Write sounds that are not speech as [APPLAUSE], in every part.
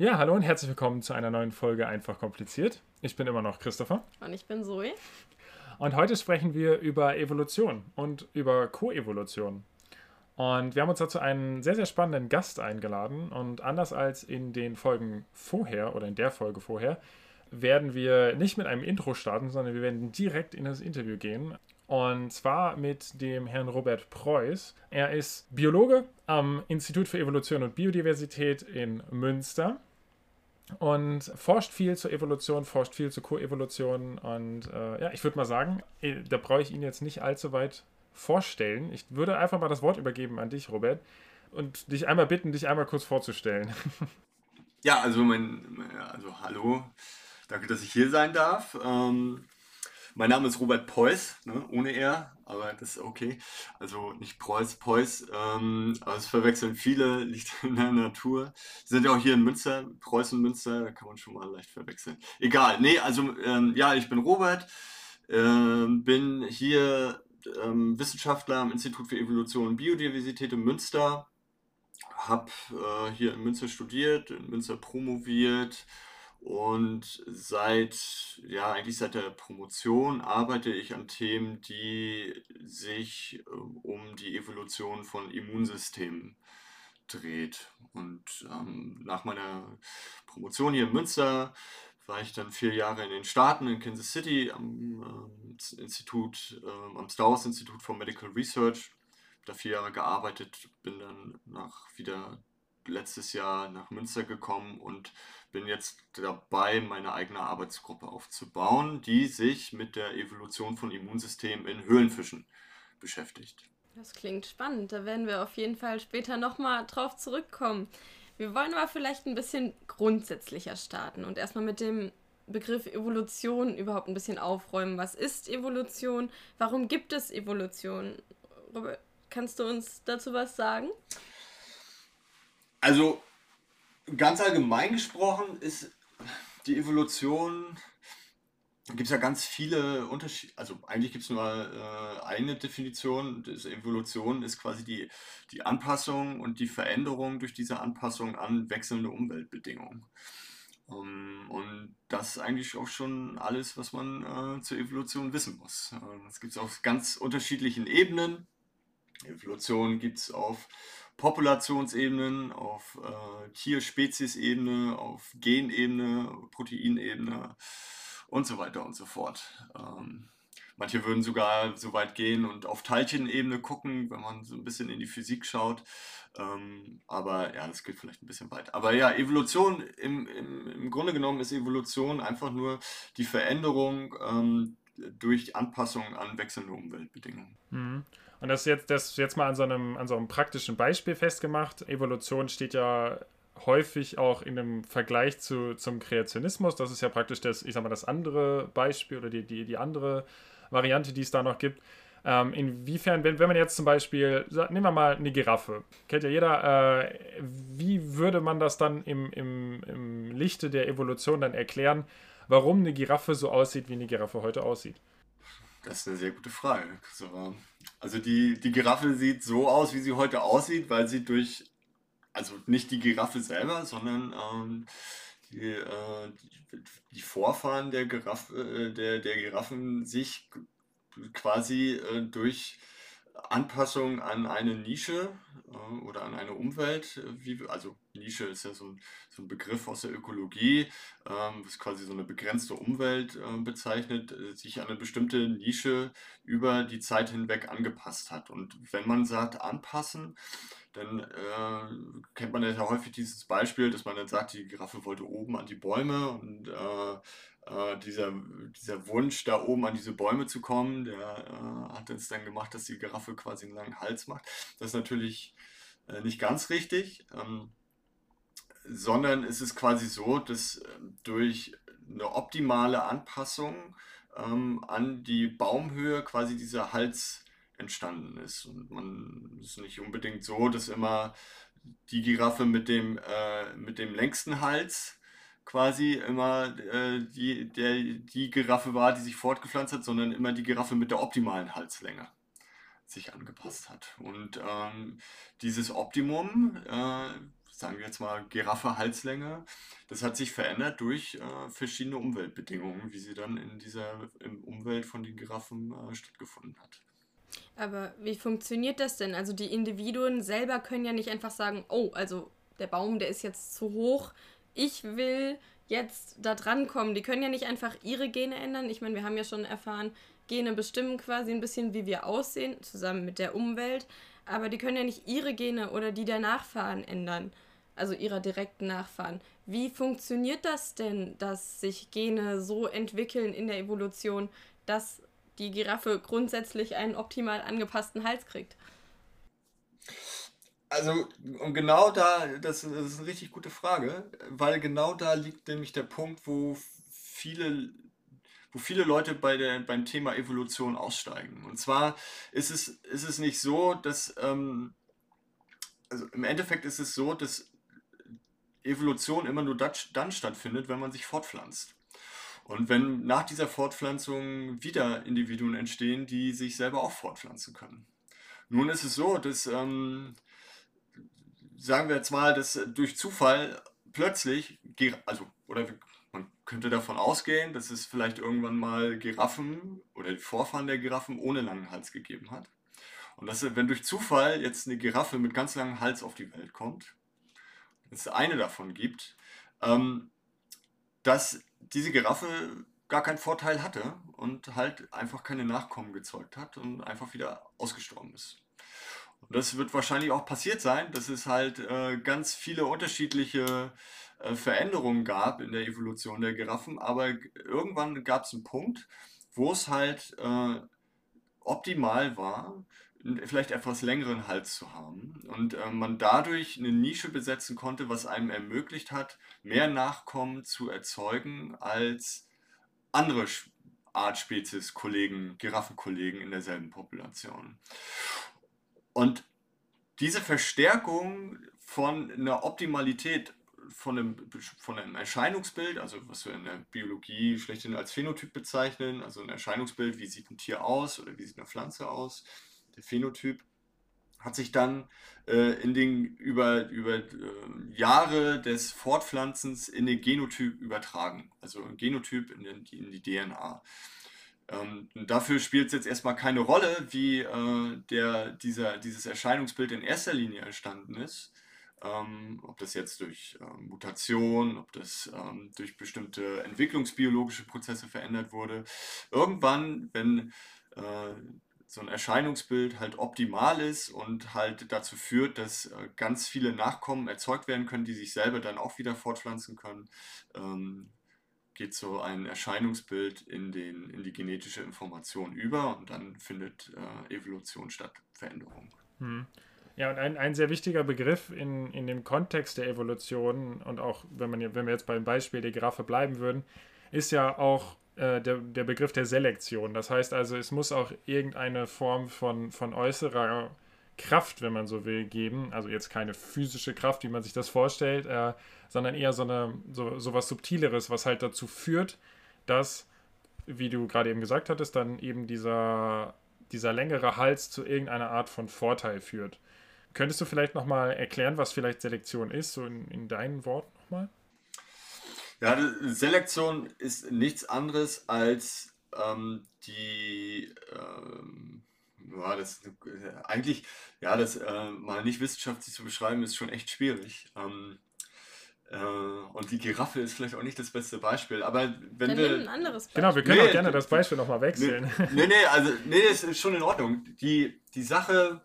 Ja, hallo und herzlich willkommen zu einer neuen Folge Einfach kompliziert. Ich bin immer noch Christopher. Und ich bin Zoe. Und heute sprechen wir über Evolution und über Koevolution. Und wir haben uns dazu einen sehr, sehr spannenden Gast eingeladen. Und anders als in den Folgen vorher oder in der Folge vorher, werden wir nicht mit einem Intro starten, sondern wir werden direkt in das Interview gehen. Und zwar mit dem Herrn Robert Preuß. Er ist Biologe am Institut für Evolution und Biodiversität in Münster und forscht viel zur Evolution, forscht viel zur Koevolution. Und äh, ja, ich würde mal sagen, eh, da brauche ich ihn jetzt nicht allzu weit vorstellen. Ich würde einfach mal das Wort übergeben an dich, Robert, und dich einmal bitten, dich einmal kurz vorzustellen. [LAUGHS] Ja, also mein, also hallo, danke, dass ich hier sein darf. Ähm, mein Name ist Robert Preuß, ne, ohne R, aber das ist okay. Also nicht Preuß, Preuß, ähm, aber es verwechseln viele, [LAUGHS] liegt in der Natur. Sind ja auch hier in Münster, Preuß und Münster, da kann man schon mal leicht verwechseln. Egal, nee, also ähm, ja, ich bin Robert, ähm, bin hier ähm, Wissenschaftler am Institut für Evolution und Biodiversität in Münster, habe äh, hier in Münster studiert, in Münster promoviert, und seit, ja, eigentlich seit der Promotion arbeite ich an Themen, die sich äh, um die Evolution von Immunsystemen dreht. Und ähm, nach meiner Promotion hier in Münster war ich dann vier Jahre in den Staaten, in Kansas City, am äh, Institut, äh, am Stowers Institut for Medical Research. Da vier Jahre gearbeitet, bin dann nach wieder letztes Jahr nach Münster gekommen und bin jetzt dabei, meine eigene Arbeitsgruppe aufzubauen, die sich mit der Evolution von Immunsystemen in Höhlenfischen beschäftigt. Das klingt spannend. Da werden wir auf jeden Fall später nochmal drauf zurückkommen. Wir wollen aber vielleicht ein bisschen grundsätzlicher starten und erstmal mit dem Begriff Evolution überhaupt ein bisschen aufräumen. Was ist Evolution? Warum gibt es Evolution? Robert, kannst du uns dazu was sagen? Also ganz allgemein gesprochen ist die Evolution, gibt es ja ganz viele Unterschiede, also eigentlich gibt es nur äh, eine Definition, das Evolution ist quasi die, die Anpassung und die Veränderung durch diese Anpassung an wechselnde Umweltbedingungen. Um, ähm, und das ist eigentlich auch schon alles, was man äh, zur Evolution wissen muss. Äh, das gibt es auf ganz unterschiedlichen Ebenen. Evolution gibt es auf Populationsebenen, auf äh, Tierspeziesebene, auf Genebene, Proteinebene und so weiter und so fort. Ähm, manche würden sogar so weit gehen und auf Teilchenebene gucken, wenn man so ein bisschen in die Physik schaut. Ähm, aber ja, das geht vielleicht ein bisschen weit. Aber ja, Evolution, im, im, im Grunde genommen ist Evolution einfach nur die Veränderung ähm, durch Anpassung an wechselnde Umweltbedingungen. Mhm. Und das ist jetzt, das jetzt mal an so, einem, an so einem praktischen Beispiel festgemacht. Evolution steht ja häufig auch in einem Vergleich zu, zum Kreationismus. Das ist ja praktisch das, ich sag mal, das andere Beispiel oder die, die, die andere Variante, die es da noch gibt. Ähm, inwiefern, wenn, wenn man jetzt zum Beispiel, nehmen wir mal eine Giraffe, kennt ja jeder, äh, wie würde man das dann im, im, im Lichte der Evolution dann erklären, warum eine Giraffe so aussieht, wie eine Giraffe heute aussieht? Das ist eine sehr gute Frage. Also die, die Giraffe sieht so aus, wie sie heute aussieht, weil sie durch, also nicht die Giraffe selber, sondern ähm, die, äh, die, die, Vorfahren der, Giraffe, äh, der, der Giraffen sich quasi äh, durch Anpassung an eine Nische äh, oder an eine Umwelt, äh, wie, also Nische ist ja so ein, so ein Begriff aus der Ökologie, ähm, was quasi so eine begrenzte Umwelt äh, bezeichnet, äh, sich an eine bestimmte Nische über die Zeit hinweg angepasst hat. Und wenn man sagt anpassen, dann äh, kennt man ja häufig dieses Beispiel, dass man dann sagt, die Giraffe wollte oben an die Bäume und äh, dieser, dieser Wunsch, da oben an diese Bäume zu kommen, der äh, hat es dann gemacht, dass die Giraffe quasi einen langen Hals macht. Das ist natürlich äh, nicht ganz richtig, ähm, sondern es ist quasi so, dass ähm, durch eine optimale Anpassung ähm, an die Baumhöhe quasi dieser Hals entstanden ist. Und man ist nicht unbedingt so, dass immer die Giraffe mit dem, äh, mit dem längsten Hals quasi immer äh, die, der, die Giraffe war, die sich fortgepflanzt hat, sondern immer die Giraffe mit der optimalen Halslänge sich angepasst hat. Und ähm, dieses Optimum äh, sagen wir jetzt mal Giraffe Halslänge, das hat sich verändert durch äh, verschiedene Umweltbedingungen, wie sie dann in dieser Umwelt von den Giraffen äh, stattgefunden hat. Aber wie funktioniert das denn? Also die Individuen selber können ja nicht einfach sagen, oh, also der Baum, der ist jetzt zu hoch, ich will jetzt da dran kommen. Die können ja nicht einfach ihre Gene ändern. Ich meine, wir haben ja schon erfahren, Gene bestimmen quasi ein bisschen, wie wir aussehen, zusammen mit der Umwelt. Aber die können ja nicht ihre Gene oder die der Nachfahren ändern, also ihrer direkten Nachfahren. Wie funktioniert das denn, dass sich Gene so entwickeln in der Evolution, dass die Giraffe grundsätzlich einen optimal angepassten Hals kriegt? Also, und genau da, das, ist eine richtig gute Frage, weil genau da liegt nämlich der Punkt, wo viele, wo viele Leute bei der, beim Thema Evolution aussteigen. Und zwar ist es, ist es nicht so, dass, ähm, also im Endeffekt ist es so, dass Evolution immer nur dann stattfindet, wenn man sich fortpflanzt. Und wenn nach dieser Fortpflanzung wieder Individuen entstehen, die sich selber auch fortpflanzen können. Nun ist es so, dass ähm, sagen wir jetzt mal, dass durch Zufall plötzlich, also, oder man könnte davon ausgehen, dass es vielleicht irgendwann mal Giraffen oder die Vorfahren der Giraffen ohne langen Hals gegeben hat. Und dass, wenn durch Zufall jetzt eine Giraffe mit ganz langem Hals auf die Welt kommt, es eine davon gibt, ähm, dass diese Giraffe gar keinen Vorteil hatte und halt einfach keine Nachkommen gezeugt hat und einfach wieder ausgestorben ist. Und das wird wahrscheinlich auch passiert sein, dass es halt äh, ganz viele unterschiedliche äh, Veränderungen gab in der Evolution der Giraffen, aber irgendwann gab es einen Punkt, wo es halt äh, optimal war, vielleicht etwas längeren Hals zu haben und äh, man dadurch eine Nische besetzen konnte, was einem ermöglicht hat, mehr Nachkommen zu erzeugen als andere Artspezies, Kollegen, Giraffenkollegen in derselben Population. Und diese Verstärkung von einer Optimalität von einem, von einem Erscheinungsbild, also was wir in der Biologie schlechthin als Phänotyp bezeichnen, also ein Erscheinungsbild, wie sieht ein Tier aus oder wie sieht eine Pflanze aus, der Phänotyp, hat sich dann äh, in den, über, über äh, Jahre des Fortpflanzens in den Genotyp übertragen, also ein Genotyp in, den, in die DNA. Ähm, dafür spielt es jetzt erstmal keine Rolle, wie äh, der, dieser, dieses Erscheinungsbild in erster Linie entstanden ist. Ähm, ob das jetzt durch ähm, Mutation, ob das ähm, durch bestimmte entwicklungsbiologische Prozesse verändert wurde. Irgendwann, wenn äh, so ein Erscheinungsbild halt optimal ist und halt dazu führt, dass äh, ganz viele Nachkommen erzeugt werden können, die sich selber dann auch wieder fortpflanzen können, ähm, geht so ein Erscheinungsbild in, den, in die genetische Information über und dann findet äh, Evolution statt, Veränderung. Hm. Ja, und ein, ein sehr wichtiger Begriff in, in dem Kontext der Evolution und auch wenn, man, wenn wir jetzt beim Beispiel der Giraffe bleiben würden, ist ja auch äh, der, der Begriff der Selektion. Das heißt also, es muss auch irgendeine Form von, von äußerer Kraft, wenn man so will, geben. Also jetzt keine physische Kraft, wie man sich das vorstellt, äh, sondern eher so, eine, so, so was Subtileres, was halt dazu führt, dass, wie du gerade eben gesagt hattest, dann eben dieser, dieser längere Hals zu irgendeiner Art von Vorteil führt. Könntest du vielleicht nochmal erklären, was vielleicht Selektion ist, so in, in deinen Worten nochmal? Ja, Selektion ist nichts anderes als ähm, die ähm, ja, das eigentlich, ja, das äh, mal nicht wissenschaftlich zu beschreiben, ist schon echt schwierig. Ähm, äh, und die Giraffe ist vielleicht auch nicht das beste Beispiel, aber wenn Dann wir. ein anderes Beispiel. Genau, wir können nee, auch gerne das Beispiel nochmal wechseln. Nee, nee, also, nee, das ist schon in Ordnung. Die, die Sache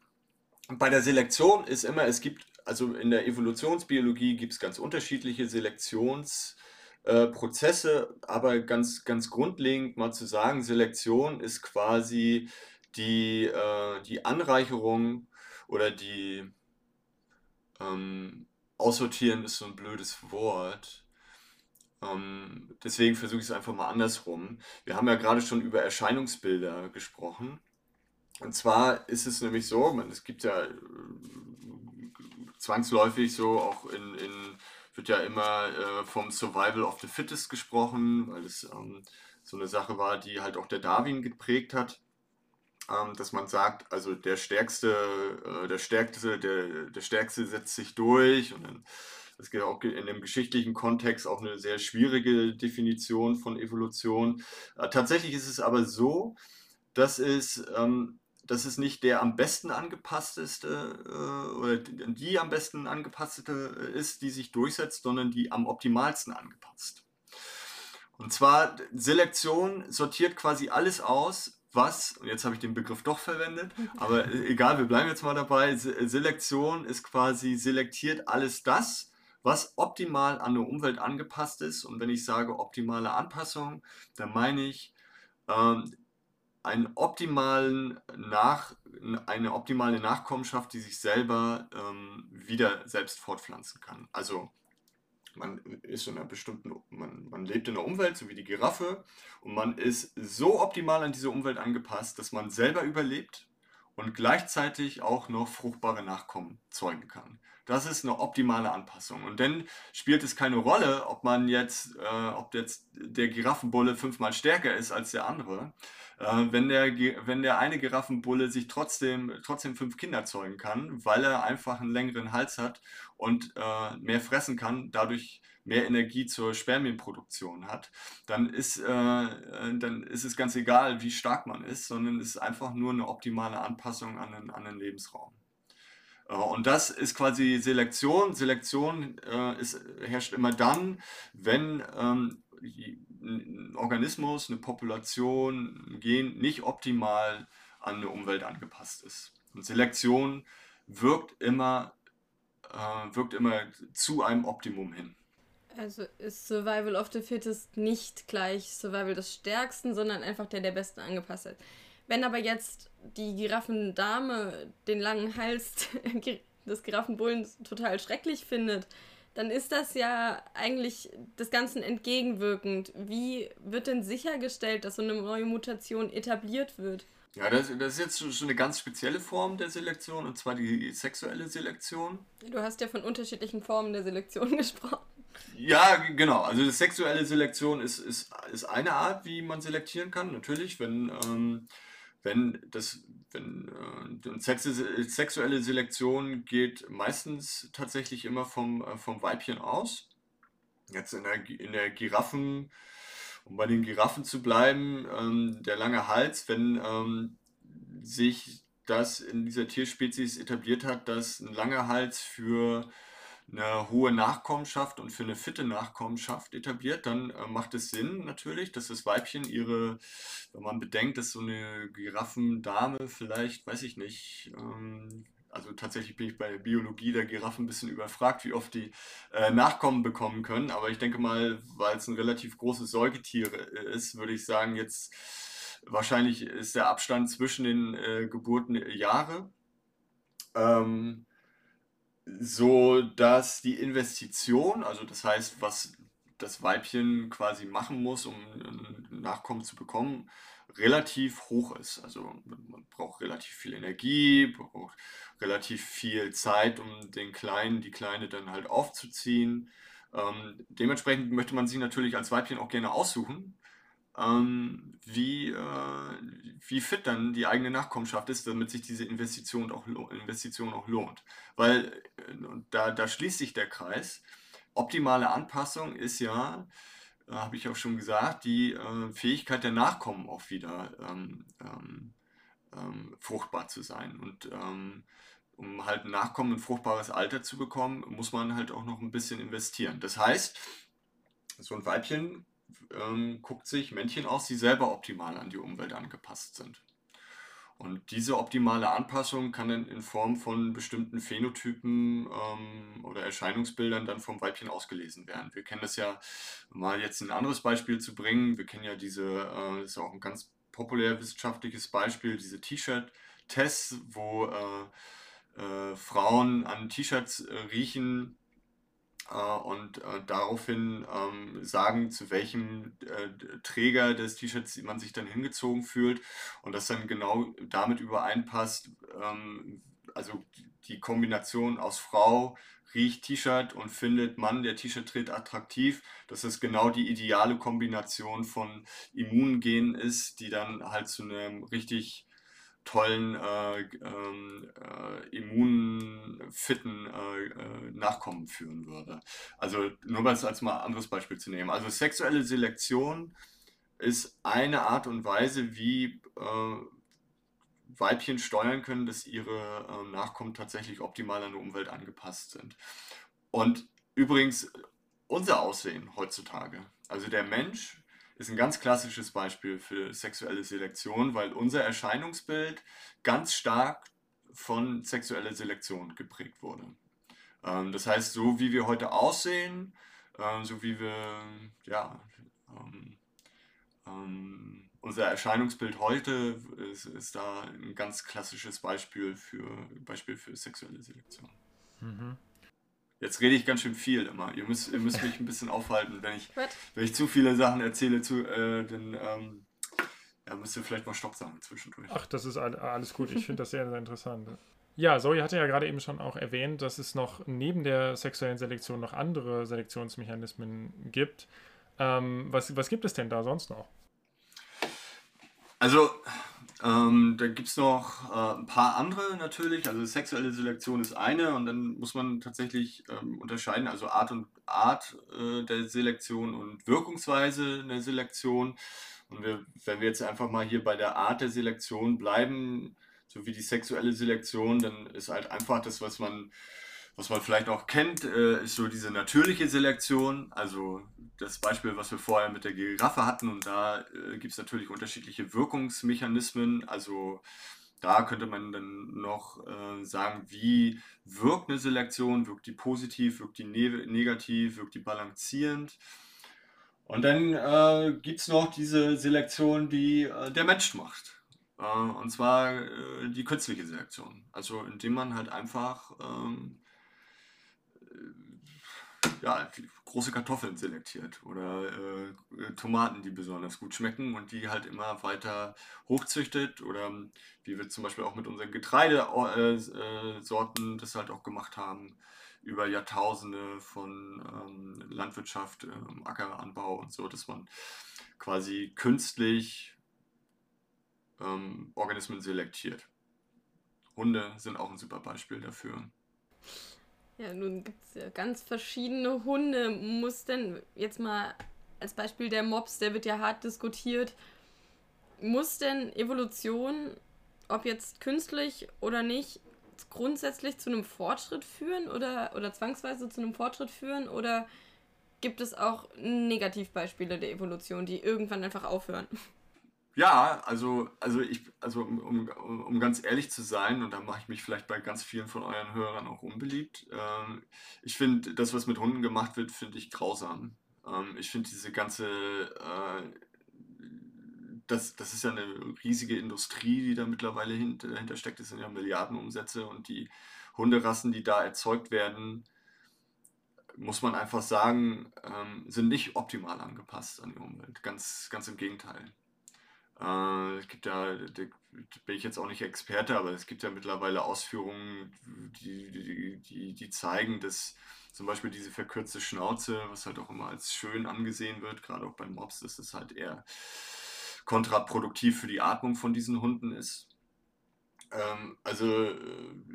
bei der Selektion ist immer, es gibt, also in der Evolutionsbiologie gibt es ganz unterschiedliche Selektionsprozesse, äh, aber ganz, ganz grundlegend mal zu sagen, Selektion ist quasi die, äh, die Anreicherung oder die ähm, Aussortieren ist so ein blödes Wort. Ähm, deswegen versuche ich es einfach mal andersrum. Wir haben ja gerade schon über Erscheinungsbilder gesprochen. Und zwar ist es nämlich so, man, es gibt ja äh, zwangsläufig so auch in, in wird ja immer äh, vom Survival of the Fittest gesprochen, weil es ähm, so eine Sache war, die halt auch der Darwin geprägt hat. Ähm, dass man sagt, also der Stärkste, äh, der Stärkste, der, der Stärkste setzt sich durch und dann es gibt auch in dem geschichtlichen Kontext auch eine sehr schwierige Definition von Evolution. Äh, tatsächlich ist es aber so, dass es, ähm, dass es nicht der am besten angepassteste äh, oder die am besten angepasste ist, die sich durchsetzt, sondern die am optimalsten angepasst. Und zwar Selektion sortiert quasi alles aus, was, und jetzt habe ich den Begriff doch verwendet, aber egal, wir bleiben jetzt mal dabei, Selektion ist quasi selektiert alles das, was optimal an eine Umwelt angepasst ist. Und wenn ich sage optimale Anpassung, dann meine ich ähm, einen optimalen Nach, eine optimale Nachkommenschaft, die sich selber ähm, wieder selbst fortpflanzen kann. Also man ist in einer bestimmten, man, man lebt in einer Umwelt, so wie die Giraffe, und man ist so optimal an diese Umwelt angepasst, dass man selber überlebt und gleichzeitig auch noch fruchtbare Nachkommen zeugen kann. Das ist eine optimale Anpassung. Und dann spielt es keine Rolle, ob man jetzt, äh, ob jetzt der Giraffenbulle fünfmal stärker ist als der andere. Äh, wenn, der, wenn der eine Giraffenbulle sich trotzdem, trotzdem fünf Kinder zeugen kann, weil er einfach einen längeren Hals hat und äh, mehr fressen kann, dadurch mehr Energie zur Spermienproduktion hat, dann ist, äh, dann ist es ganz egal, wie stark man ist, sondern es ist einfach nur eine optimale Anpassung an den, an den Lebensraum. Äh, und das ist quasi Selektion. Selektion äh, ist, herrscht immer dann, wenn ähm, ein Organismus, eine Population, ein Gen nicht optimal an eine Umwelt angepasst ist. Und Selektion wirkt immer, äh, wirkt immer zu einem Optimum hin. Also ist Survival of the Fittest nicht gleich Survival des Stärksten, sondern einfach der, der besten angepasst ist. Wenn aber jetzt die Giraffendame den langen Hals [LAUGHS] des Giraffenbullen total schrecklich findet, dann ist das ja eigentlich des Ganzen entgegenwirkend. Wie wird denn sichergestellt, dass so eine neue Mutation etabliert wird? Ja, das, das ist jetzt schon eine ganz spezielle Form der Selektion, und zwar die sexuelle Selektion. Du hast ja von unterschiedlichen Formen der Selektion [LAUGHS] gesprochen. Ja, genau. Also die sexuelle Selektion ist, ist, ist eine Art, wie man selektieren kann. Natürlich, wenn ähm, wenn das, wenn äh, sexuelle Selektion geht meistens tatsächlich immer vom, äh, vom Weibchen aus. Jetzt in der, in der Giraffen, um bei den Giraffen zu bleiben, ähm, der lange Hals, wenn ähm, sich das in dieser Tierspezies etabliert hat, dass ein langer Hals für eine hohe Nachkommenschaft und für eine fitte Nachkommenschaft etabliert, dann äh, macht es Sinn natürlich, dass das Weibchen ihre, wenn man bedenkt, dass so eine Giraffendame vielleicht, weiß ich nicht, ähm, also tatsächlich bin ich bei der Biologie der Giraffen ein bisschen überfragt, wie oft die äh, Nachkommen bekommen können, aber ich denke mal, weil es ein relativ großes Säugetier äh, ist, würde ich sagen, jetzt wahrscheinlich ist der Abstand zwischen den äh, Geburten Jahre. Ähm, so dass die Investition, also das heißt, was das Weibchen quasi machen muss, um ein Nachkommen zu bekommen, relativ hoch ist. Also man braucht relativ viel Energie, braucht relativ viel Zeit, um den Kleinen, die Kleine dann halt aufzuziehen. Ähm, dementsprechend möchte man sie natürlich als Weibchen auch gerne aussuchen ähm, wie, äh, wie fit dann die eigene Nachkommenschaft ist, damit sich diese Investition auch, Investition auch lohnt. Weil äh, da, da schließt sich der Kreis. Optimale Anpassung ist ja, äh, habe ich auch schon gesagt, die äh, Fähigkeit der Nachkommen auch wieder ähm, ähm, ähm fruchtbar zu sein. Und ähm, um halt Nachkommen ein fruchtbares Alter zu bekommen, muss man halt auch noch ein bisschen investieren. Das heißt, so ein Weibchen ähm, guckt sich Männchen aus, die selber optimal an die Umwelt angepasst sind. Und diese optimale Anpassung kann dann in Form von bestimmten Phänotypen ähm, oder Erscheinungsbildern dann vom Weibchen ausgelesen werden. Wir kennen das ja, mal jetzt ein anderes Beispiel zu bringen, wir kennen ja diese, äh, das ist auch ein ganz populär wissenschaftliches Beispiel, diese T-Shirt-Tests, wo äh, äh, Frauen an T-Shirts äh, riechen, und äh, daraufhin ähm, sagen, zu welchem äh, Träger des T-Shirts man sich dann hingezogen fühlt und das dann genau damit übereinpasst, ähm, also die Kombination aus Frau riecht T-Shirt und findet Mann, der T-Shirt trägt, attraktiv, dass es genau die ideale Kombination von Immungenen ist, die dann halt zu einem richtig tollen, äh, ähm, äh, immunfitten äh, äh, Nachkommen führen würde. Also nur mal als mal anderes Beispiel zu nehmen. Also sexuelle Selektion ist eine Art und Weise, wie äh, Weibchen steuern können, dass ihre äh, Nachkommen tatsächlich optimal an die Umwelt angepasst sind. Und übrigens unser Aussehen heutzutage, also der Mensch ist ein ganz klassisches Beispiel für sexuelle Selektion, weil unser Erscheinungsbild ganz stark von sexueller Selektion geprägt wurde. Ähm, das heißt, so wie wir heute aussehen, äh, so wie wir, ja, ähm, ähm, unser Erscheinungsbild heute ist, ist, da ein ganz klassisches Beispiel für, Beispiel für sexuelle Selektion. Mhm. Jetzt rede ich ganz schön viel immer. Ihr müsst, ihr müsst mich ein bisschen aufhalten. Wenn ich, wenn ich zu viele Sachen erzähle, zu, äh, dann ähm, ja, müsst ihr vielleicht mal Stopp sagen zwischendurch. Ach, das ist alles gut. Ich finde das sehr, sehr interessant. Ja, Zoe hatte ja gerade eben schon auch erwähnt, dass es noch neben der sexuellen Selektion noch andere Selektionsmechanismen gibt. Ähm, was, was gibt es denn da sonst noch? Also, ähm, da gibt es noch äh, ein paar andere natürlich. Also sexuelle Selektion ist eine und dann muss man tatsächlich ähm, unterscheiden, also Art und Art äh, der Selektion und Wirkungsweise der Selektion. Und wir, wenn wir jetzt einfach mal hier bei der Art der Selektion bleiben, so wie die sexuelle Selektion, dann ist halt einfach das, was man was man vielleicht auch kennt, äh, ist so diese natürliche Selektion. Also das Beispiel, was wir vorher mit der Giraffe hatten. Und da äh, gibt es natürlich unterschiedliche Wirkungsmechanismen. Also da könnte man dann noch äh, sagen, wie wirkt eine Selektion? Wirkt die positiv? Wirkt die ne negativ? Wirkt die balancierend? Und dann äh, gibt es noch diese Selektion, die äh, der Mensch macht. Äh, und zwar äh, die künstliche Selektion. Also indem man halt einfach ähm, ja, große Kartoffeln selektiert oder äh, Tomaten, die besonders gut schmecken und die halt immer weiter hochzüchtet oder wie wir zum Beispiel auch mit unseren Getreidesorten äh, das halt auch gemacht haben über Jahrtausende von ähm, Landwirtschaft, ähm, Ackeranbau und so, dass man quasi künstlich ähm, Organismen selektiert. Hunde sind auch ein super Beispiel dafür. Ja, nun gibt es ja ganz verschiedene Hunde. Muss denn jetzt mal als Beispiel der Mops, der wird ja hart diskutiert. Muss denn Evolution, ob jetzt künstlich oder nicht, grundsätzlich zu einem Fortschritt führen oder, oder zwangsweise zu einem Fortschritt führen? Oder gibt es auch Negativbeispiele der Evolution, die irgendwann einfach aufhören? Ja, also, also ich, also um, um, um ganz ehrlich zu sein, und da mache ich mich vielleicht bei ganz vielen von euren Hörern auch unbeliebt, ähm, ich finde, das, was mit Hunden gemacht wird, finde ich grausam. Ähm, ich finde diese ganze, äh, das, das ist ja eine riesige Industrie, die da mittlerweile hint, dahinter steckt. Das sind ja Milliardenumsätze und die Hunderassen, die da erzeugt werden, muss man einfach sagen, ähm, sind nicht optimal angepasst an die Umwelt. Ganz, ganz im Gegenteil. Äh, es gibt ja, da bin ich jetzt auch nicht Experte, aber es gibt ja mittlerweile Ausführungen, die, die, die, die zeigen, dass zum Beispiel diese verkürzte Schnauze, was halt auch immer als schön angesehen wird, gerade auch beim Mops, dass es halt eher kontraproduktiv für die Atmung von diesen Hunden ist. Ähm, also äh,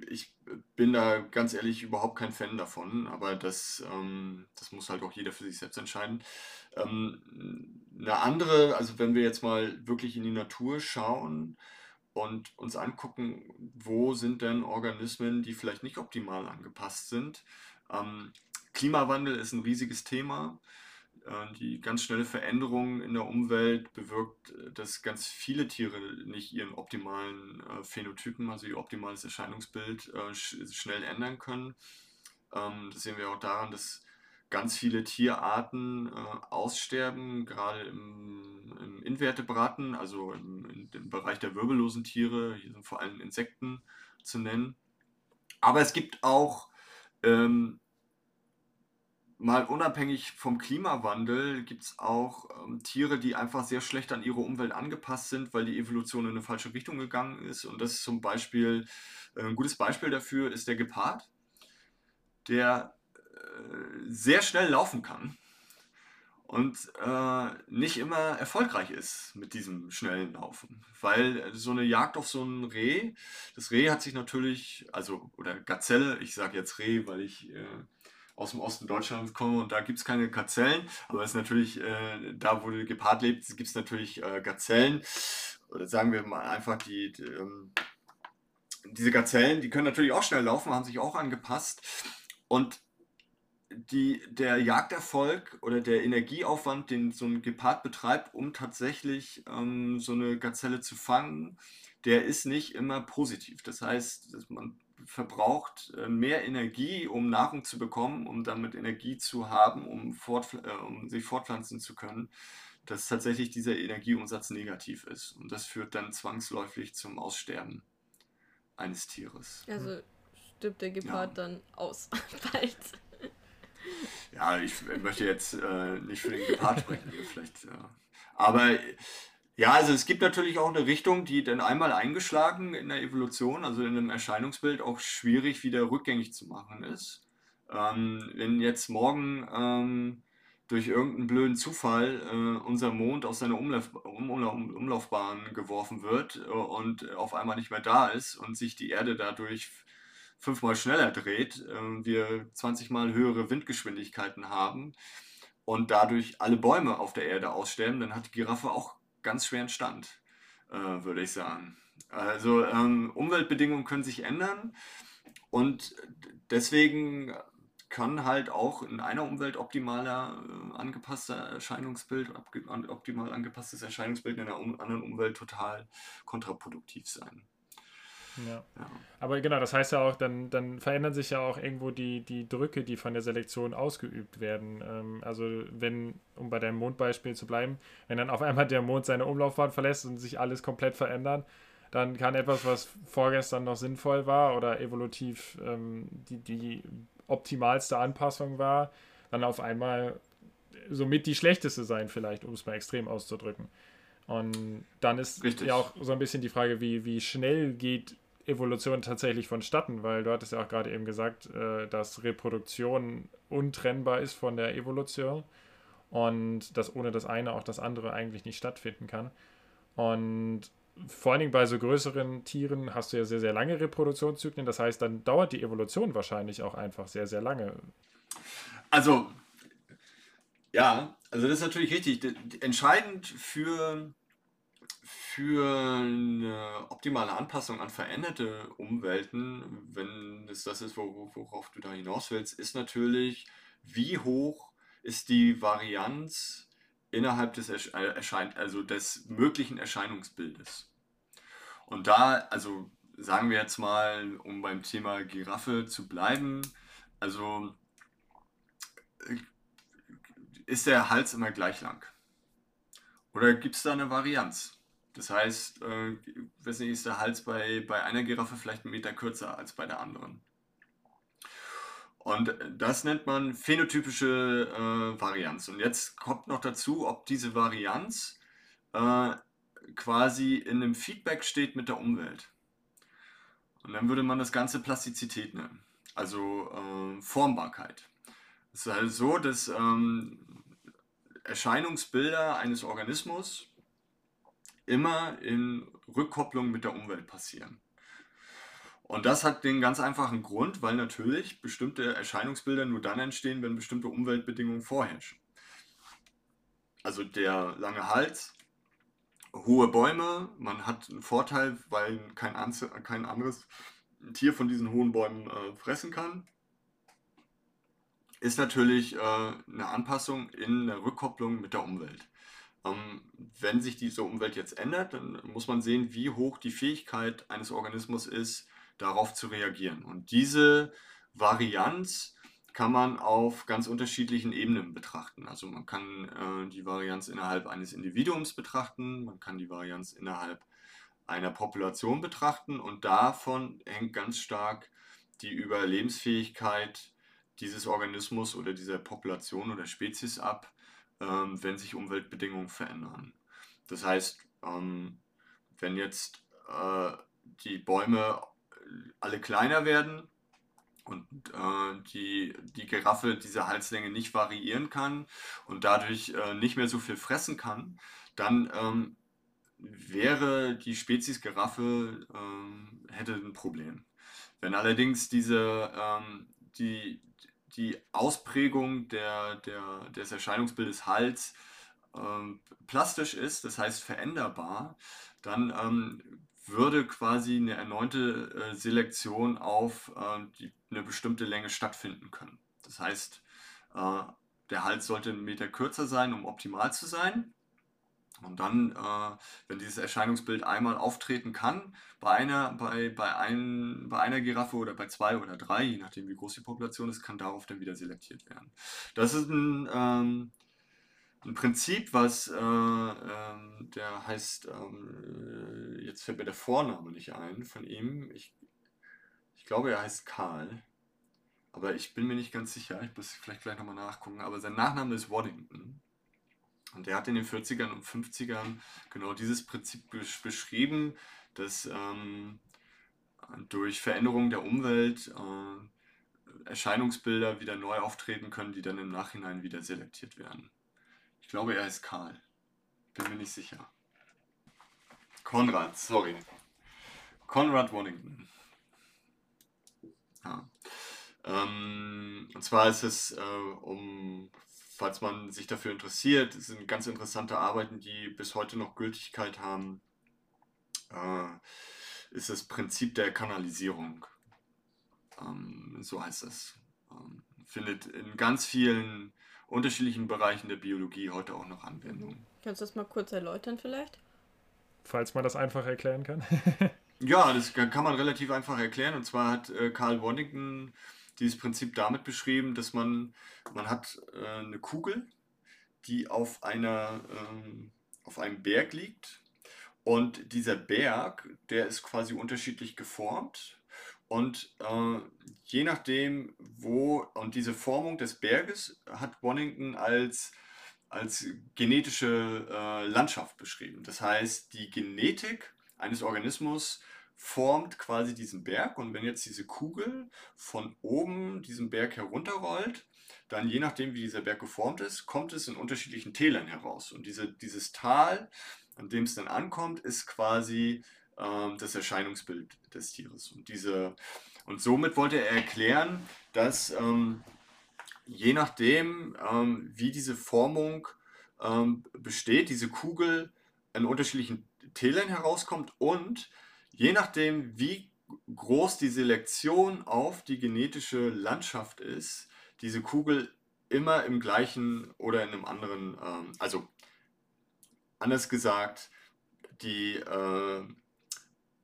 ich bin da ganz ehrlich überhaupt kein Fan davon, aber das, ähm, das muss halt auch jeder für sich selbst entscheiden. Ähm, eine andere, also wenn wir jetzt mal wirklich in die Natur schauen und uns angucken, wo sind denn Organismen, die vielleicht nicht optimal angepasst sind. Ähm, Klimawandel ist ein riesiges Thema. Äh, die ganz schnelle Veränderung in der Umwelt bewirkt, äh, dass ganz viele Tiere nicht ihren optimalen äh, Phänotypen, also ihr optimales Erscheinungsbild, schnell ändern können. Ähm, das sehen wir auch daran, dass ganz viele Tierarten aussterben, gerade im, im Invertebraten, also im, im Bereich der wirbellosen Tiere, hier sind vor allem Insekten zu nennen. Aber es gibt auch ähm, mal unabhängig vom Klimawandel gibt es auch ähm, Tiere, die einfach sehr schlecht an ihre Umwelt angepasst sind, weil die Evolution in eine falsche Richtung gegangen ist. Und das ist zum Beispiel, äh, ein gutes Beispiel dafür ist der Gepard, der äh, sehr schnell laufen kann. und äh, nicht immer erfolgreich ist mit diesem schnellen Laufen. Weil so eine Jagd auf so ein Reh, das Reh hat sich natürlich, also, oder Gazelle, ich sage jetzt Reh, weil ich äh, aus dem Osten Deutschlands komme und da gibt es keine Gazellen, aber es ist natürlich, äh, da wo der Gepard lebt, gibt es natürlich äh, Gazellen. Oder sagen wir mal einfach die, die ähm, diese Gazellen, die können natürlich auch schnell laufen, haben sich auch angepasst. Und die, der Jagderfolg oder der Energieaufwand, den so ein Gepard betreibt, um tatsächlich ähm, so eine Gazelle zu fangen, der ist nicht immer positiv. Das heißt, man verbraucht äh, mehr Energie, um Nahrung zu bekommen, um damit Energie zu haben, um, fort, äh, um sich fortpflanzen zu können, dass tatsächlich dieser Energieumsatz negativ ist. Und das führt dann zwangsläufig zum Aussterben eines Tieres. Also stirbt der Gepard ja. dann aus [LAUGHS] bald. Ja, ich möchte jetzt äh, nicht für den Gepard sprechen hier vielleicht. Ja. Aber ja, also es gibt natürlich auch eine Richtung, die dann einmal eingeschlagen in der Evolution, also in einem Erscheinungsbild, auch schwierig wieder rückgängig zu machen ist. Ähm, wenn jetzt morgen ähm, durch irgendeinen blöden Zufall äh, unser Mond aus seiner Umlauf, um, um, Umlaufbahn geworfen wird äh, und auf einmal nicht mehr da ist und sich die Erde dadurch fünfmal schneller dreht, äh, wir 20 mal höhere Windgeschwindigkeiten haben und dadurch alle Bäume auf der Erde aussterben, dann hat die Giraffe auch ganz schweren Stand, äh, würde ich sagen. Also ähm, Umweltbedingungen können sich ändern und deswegen kann halt auch in einer Umwelt optimaler äh, angepasster Erscheinungsbild, optimal angepasstes Erscheinungsbild in einer um, anderen Umwelt total kontraproduktiv sein. Ja. ja. Aber genau, das heißt ja auch, dann, dann verändern sich ja auch irgendwo die, die Drücke, die von der Selektion ausgeübt werden. Ähm, also wenn, um bei deinem Mondbeispiel zu bleiben, wenn dann auf einmal der Mond seine Umlaufbahn verlässt und sich alles komplett verändert, dann kann etwas, was vorgestern noch sinnvoll war oder evolutiv ähm, die, die optimalste Anpassung war, dann auf einmal somit die schlechteste sein, vielleicht, um es mal extrem auszudrücken. Und dann ist Richtig. ja auch so ein bisschen die Frage, wie, wie schnell geht Evolution tatsächlich vonstatten, weil du hattest ja auch gerade eben gesagt, äh, dass Reproduktion untrennbar ist von der Evolution und dass ohne das eine auch das andere eigentlich nicht stattfinden kann. Und vor allen Dingen bei so größeren Tieren hast du ja sehr, sehr lange Reproduktionszyklen. Das heißt, dann dauert die Evolution wahrscheinlich auch einfach sehr, sehr lange. Also, ja, also das ist natürlich richtig. Entscheidend für, für eine optimale Anpassung an veränderte Umwelten, wenn es das ist, worauf du da hinaus willst, ist natürlich, wie hoch ist die Varianz innerhalb des Erschein also des möglichen Erscheinungsbildes. Und da, also sagen wir jetzt mal, um beim Thema Giraffe zu bleiben, also äh, ist der Hals immer gleich lang? Oder gibt es da eine Varianz? Das heißt, äh, weiß nicht, ist der Hals bei, bei einer Giraffe vielleicht einen Meter kürzer als bei der anderen. Und das nennt man phänotypische äh, Varianz. Und jetzt kommt noch dazu, ob diese Varianz äh, quasi in einem Feedback steht mit der Umwelt. Und dann würde man das Ganze Plastizität nennen, also äh, Formbarkeit. Es ist halt so, dass ähm, Erscheinungsbilder eines Organismus immer in Rückkopplung mit der Umwelt passieren. Und das hat den ganz einfachen Grund, weil natürlich bestimmte Erscheinungsbilder nur dann entstehen, wenn bestimmte Umweltbedingungen vorherrschen. Also der lange Hals hohe Bäume, man hat einen Vorteil, weil kein, kein anderes Tier von diesen hohen Bäumen äh, fressen kann. Ist natürlich äh, eine Anpassung in der Rückkopplung mit der Umwelt. Ähm, wenn sich diese Umwelt jetzt ändert, dann muss man sehen, wie hoch die Fähigkeit eines Organismus ist, darauf zu reagieren. Und diese Varianz kann man auf ganz unterschiedlichen Ebenen betrachten. Also man kann äh, die Varianz innerhalb eines Individuums betrachten, man kann die Varianz innerhalb einer Population betrachten und davon hängt ganz stark die Überlebensfähigkeit dieses Organismus oder dieser Population oder Spezies ab, ähm, wenn sich Umweltbedingungen verändern. Das heißt, ähm, wenn jetzt äh, die Bäume alle kleiner werden, und äh, die, die Giraffe diese Halslänge nicht variieren kann und dadurch äh, nicht mehr so viel fressen kann, dann ähm, wäre die Spezies Giraffe ähm, hätte ein Problem. Wenn allerdings diese, ähm, die, die Ausprägung der, der, des Erscheinungsbildes Hals ähm, plastisch ist, das heißt veränderbar, dann ähm, würde quasi eine erneute äh, Selektion auf äh, die, eine bestimmte Länge stattfinden können. Das heißt, äh, der Hals sollte einen Meter kürzer sein, um optimal zu sein. Und dann, äh, wenn dieses Erscheinungsbild einmal auftreten kann, bei einer, bei, bei, ein, bei einer Giraffe oder bei zwei oder drei, je nachdem wie groß die Population ist, kann darauf dann wieder selektiert werden. Das ist ein, ähm, ein Prinzip, was äh, ähm, der heißt, ähm, äh, jetzt fällt mir der Vorname nicht ein von ihm. Ich, ich glaube, er heißt Karl. Aber ich bin mir nicht ganz sicher. Ich muss vielleicht gleich nochmal nachgucken. Aber sein Nachname ist Waddington. Und der hat in den 40ern und 50ern genau dieses Prinzip beschrieben, dass ähm, durch Veränderung der Umwelt äh, Erscheinungsbilder wieder neu auftreten können, die dann im Nachhinein wieder selektiert werden. Ich glaube, er heißt Karl. Bin mir nicht sicher. Konrad, sorry. Konrad Wonnington. Ja. Ähm, und zwar ist es äh, um falls man sich dafür interessiert, es sind ganz interessante Arbeiten, die bis heute noch Gültigkeit haben, äh, ist das Prinzip der Kanalisierung. Ähm, so heißt es. Ähm, findet in ganz vielen unterschiedlichen Bereichen der Biologie heute auch noch Anwendung. Kannst du das mal kurz erläutern vielleicht? Falls man das einfach erklären kann. [LAUGHS] ja, das kann man relativ einfach erklären. Und zwar hat äh, Carl Wonnington dieses Prinzip damit beschrieben, dass man, man hat äh, eine Kugel, die auf, einer, ähm, auf einem Berg liegt. Und dieser Berg, der ist quasi unterschiedlich geformt. Und äh, je nachdem, wo, und diese Formung des Berges hat Wonnington als, als genetische äh, Landschaft beschrieben. Das heißt, die Genetik eines Organismus formt quasi diesen Berg und wenn jetzt diese Kugel von oben diesen Berg herunterrollt, dann je nachdem, wie dieser Berg geformt ist, kommt es in unterschiedlichen Tälern heraus. Und diese, dieses Tal, an dem es dann ankommt, ist quasi ähm, das Erscheinungsbild des Tieres. Und, diese, und somit wollte er erklären, dass ähm, je nachdem, ähm, wie diese Formung ähm, besteht, diese Kugel in unterschiedlichen Tälern herauskommt und Je nachdem, wie groß die Selektion auf die genetische Landschaft ist, diese Kugel immer im gleichen oder in einem anderen, ähm, also anders gesagt, die äh,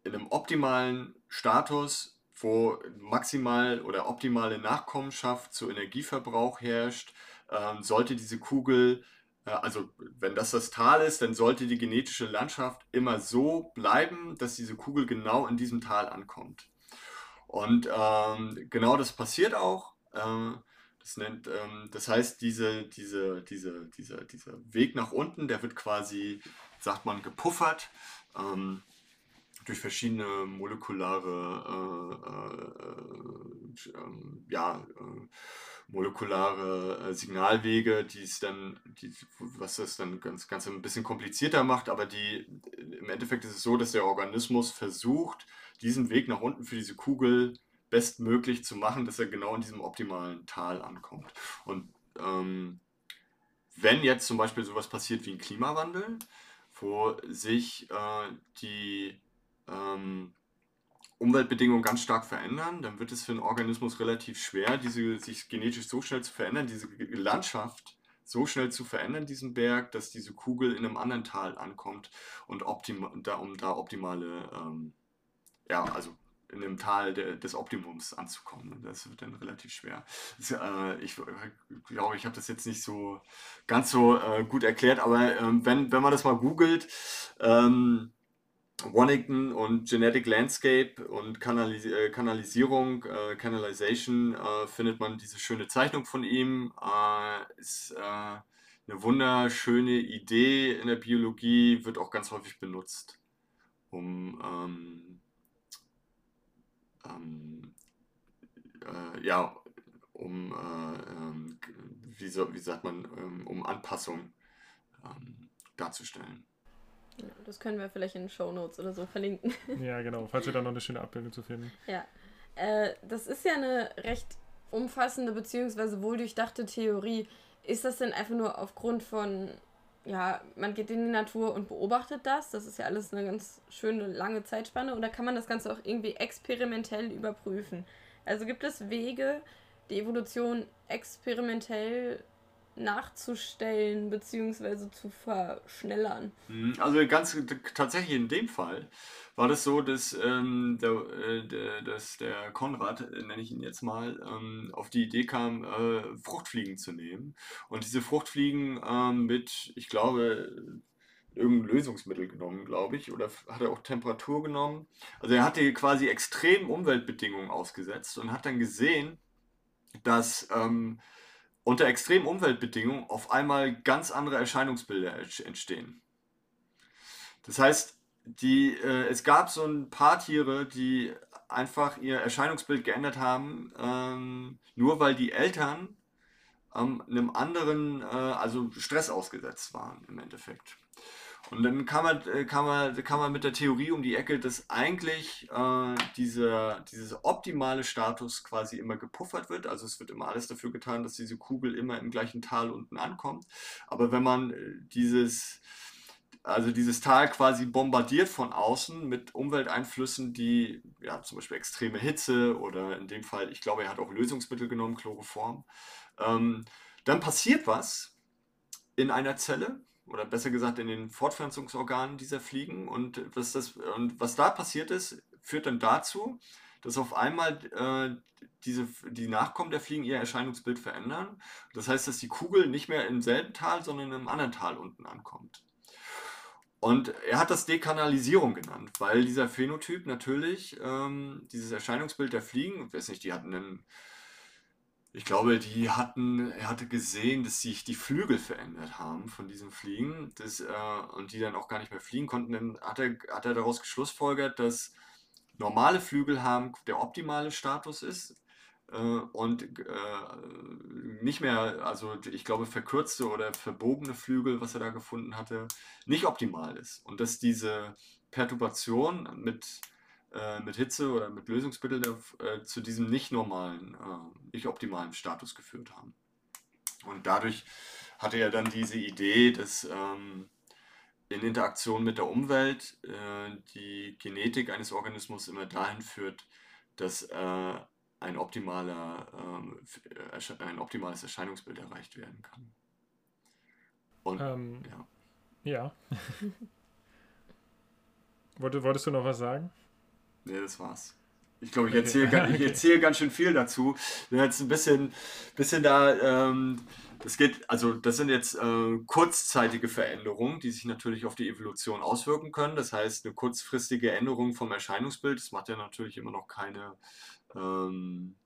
in einem optimalen Status, wo maximal oder optimale Nachkommenschaft zu Energieverbrauch herrscht, äh, sollte diese Kugel also wenn das das Tal ist, dann sollte die genetische Landschaft immer so bleiben, dass diese Kugel genau in diesem Tal ankommt. Und ähm, genau das passiert auch. Ähm, das, nennt, ähm, das heißt, diese, diese, diese, dieser, dieser Weg nach unten, der wird quasi, sagt man, gepuffert ähm, durch verschiedene molekulare äh, äh, äh, ja, äh, molekulare äh, Signalwege, die es dann, die, was das dann ganz, ganz ein bisschen komplizierter macht, aber die im Endeffekt ist es so, dass der Organismus versucht, diesen Weg nach unten für diese Kugel bestmöglich zu machen, dass er genau in diesem optimalen Tal ankommt. Und ähm, wenn jetzt zum Beispiel sowas passiert wie ein Klimawandel, wo sich äh, die ähm, Umweltbedingungen ganz stark verändern, dann wird es für einen Organismus relativ schwer, diese, sich genetisch so schnell zu verändern, diese Landschaft so schnell zu verändern, diesen Berg, dass diese Kugel in einem anderen Tal ankommt und optima, da, um da optimale, ähm, ja, also in einem Tal de, des Optimums anzukommen. Das wird dann relativ schwer. Das, äh, ich glaube, ich habe das jetzt nicht so ganz so äh, gut erklärt, aber äh, wenn, wenn man das mal googelt, ähm, Wannington und Genetic Landscape und Kanalis äh, Kanalisierung, äh, Canalization, äh, findet man diese schöne Zeichnung von ihm. Äh, ist äh, eine wunderschöne Idee in der Biologie, wird auch ganz häufig benutzt, um ähm, ähm, äh, ja, um, äh, ähm, wie, so, wie sagt man, ähm, um Anpassung ähm, darzustellen. Ja, das können wir vielleicht in den Show Notes oder so verlinken. [LAUGHS] Ja, genau, falls wir da noch eine schöne Abbildung zu finden. Ja, äh, das ist ja eine recht umfassende bzw. wohldurchdachte Theorie. Ist das denn einfach nur aufgrund von, ja, man geht in die Natur und beobachtet das? Das ist ja alles eine ganz schöne lange Zeitspanne. Oder kann man das Ganze auch irgendwie experimentell überprüfen? Also gibt es Wege, die Evolution experimentell nachzustellen bzw. zu verschnellern. Mhm, also ganz tatsächlich in dem Fall war das so, dass, ähm, der, äh, dass der Konrad, äh, nenne ich ihn jetzt mal, ähm, auf die Idee kam, äh, Fruchtfliegen zu nehmen. Und diese Fruchtfliegen ähm, mit, ich glaube, irgendein Lösungsmittel genommen, glaube ich, oder hat er auch Temperatur genommen. Also er hatte quasi extremen Umweltbedingungen ausgesetzt und hat dann gesehen, dass ähm, unter extremen Umweltbedingungen auf einmal ganz andere Erscheinungsbilder entstehen. Das heißt, die, äh, es gab so ein paar Tiere, die einfach ihr Erscheinungsbild geändert haben, ähm, nur weil die Eltern ähm, einem anderen, äh, also Stress ausgesetzt waren im Endeffekt. Und dann kam man, äh, kam, man, kam man mit der Theorie um die Ecke, dass eigentlich äh, diese, dieses optimale Status quasi immer gepuffert wird. Also es wird immer alles dafür getan, dass diese Kugel immer im gleichen Tal unten ankommt. Aber wenn man äh, dieses, also dieses Tal quasi bombardiert von außen mit Umwelteinflüssen, die ja zum Beispiel extreme Hitze oder in dem Fall, ich glaube, er hat auch Lösungsmittel genommen, Chloroform, ähm, dann passiert was in einer Zelle oder besser gesagt in den Fortpflanzungsorganen dieser Fliegen. Und was, das, und was da passiert ist, führt dann dazu, dass auf einmal äh, diese, die Nachkommen der Fliegen ihr Erscheinungsbild verändern. Das heißt, dass die Kugel nicht mehr im selben Tal, sondern im anderen Tal unten ankommt. Und er hat das Dekanalisierung genannt, weil dieser Phänotyp natürlich, ähm, dieses Erscheinungsbild der Fliegen, ich weiß nicht, die hatten einen ich glaube, die hatten, er hatte gesehen, dass sich die Flügel verändert haben von diesen Fliegen das, äh, und die dann auch gar nicht mehr fliegen konnten. Dann hat er, hat er daraus geschlussfolgert, dass normale Flügel haben der optimale Status ist äh, und äh, nicht mehr, also ich glaube, verkürzte oder verbogene Flügel, was er da gefunden hatte, nicht optimal ist. Und dass diese Perturbation mit äh, mit Hitze oder mit Lösungsmitteln äh, zu diesem nicht normalen, äh, nicht optimalen Status geführt haben. Und dadurch hatte er dann diese Idee, dass ähm, in Interaktion mit der Umwelt äh, die Genetik eines Organismus immer dahin führt, dass äh, ein, optimaler, ähm, ein optimales Erscheinungsbild erreicht werden kann. Und, ähm, ja. Ja. [LAUGHS] Wolltest du noch was sagen? Nee, das war's. Ich glaube, ich erzähle [LAUGHS] okay. erzähl ganz schön viel dazu. Wir jetzt ein bisschen, bisschen da, ähm, das geht, also das sind jetzt äh, kurzzeitige Veränderungen, die sich natürlich auf die Evolution auswirken können. Das heißt, eine kurzfristige Änderung vom Erscheinungsbild, das macht ja natürlich immer noch keine, ähm,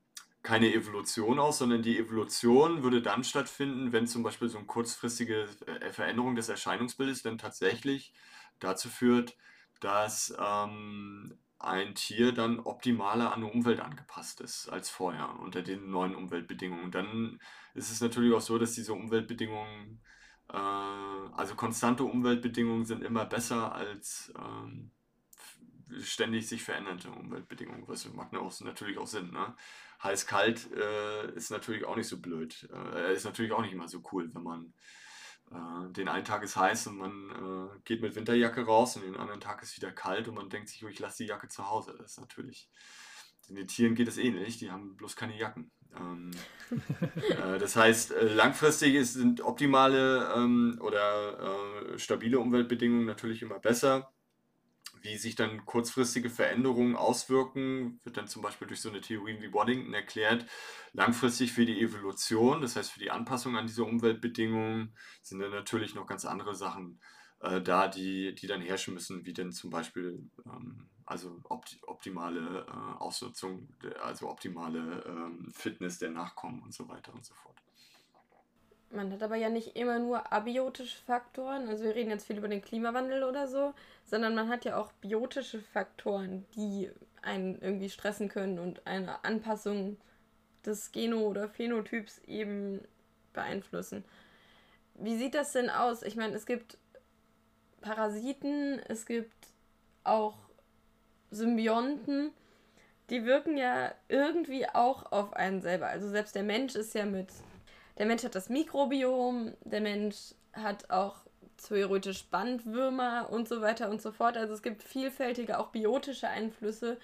keine Evolution aus, sondern die Evolution würde dann stattfinden, wenn zum Beispiel so eine kurzfristige äh, Veränderung des Erscheinungsbildes dann tatsächlich dazu führt, dass ähm, ein Tier dann optimaler an die Umwelt angepasst ist als vorher unter den neuen Umweltbedingungen. Dann ist es natürlich auch so, dass diese Umweltbedingungen, äh, also konstante Umweltbedingungen sind immer besser als ähm, ständig sich verändernde Umweltbedingungen. Was macht natürlich auch Sinn. Ne? Heiß-kalt äh, ist natürlich auch nicht so blöd. Äh, ist natürlich auch nicht immer so cool, wenn man äh, den einen Tag ist heiß und man äh, geht mit Winterjacke raus und den anderen Tag ist wieder kalt und man denkt sich, oh, ich lasse die Jacke zu Hause. Das ist natürlich, den Tieren geht es ähnlich, die haben bloß keine Jacken. Ähm, [LAUGHS] äh, das heißt, äh, langfristig ist, sind optimale ähm, oder äh, stabile Umweltbedingungen natürlich immer besser wie sich dann kurzfristige Veränderungen auswirken, wird dann zum Beispiel durch so eine Theorie wie Waddington erklärt. Langfristig für die Evolution, das heißt für die Anpassung an diese Umweltbedingungen, sind dann natürlich noch ganz andere Sachen äh, da, die, die dann herrschen müssen, wie denn zum Beispiel ähm, also opt optimale äh, Ausnutzung, also optimale ähm, Fitness der Nachkommen und so weiter und so fort. Man hat aber ja nicht immer nur abiotische Faktoren, also wir reden jetzt viel über den Klimawandel oder so, sondern man hat ja auch biotische Faktoren, die einen irgendwie stressen können und eine Anpassung des Geno- oder Phänotyps eben beeinflussen. Wie sieht das denn aus? Ich meine, es gibt Parasiten, es gibt auch Symbionten, die wirken ja irgendwie auch auf einen selber. Also selbst der Mensch ist ja mit, der Mensch hat das Mikrobiom, der Mensch hat auch theoretisch Bandwürmer und so weiter und so fort. Also es gibt vielfältige, auch biotische Einflüsse,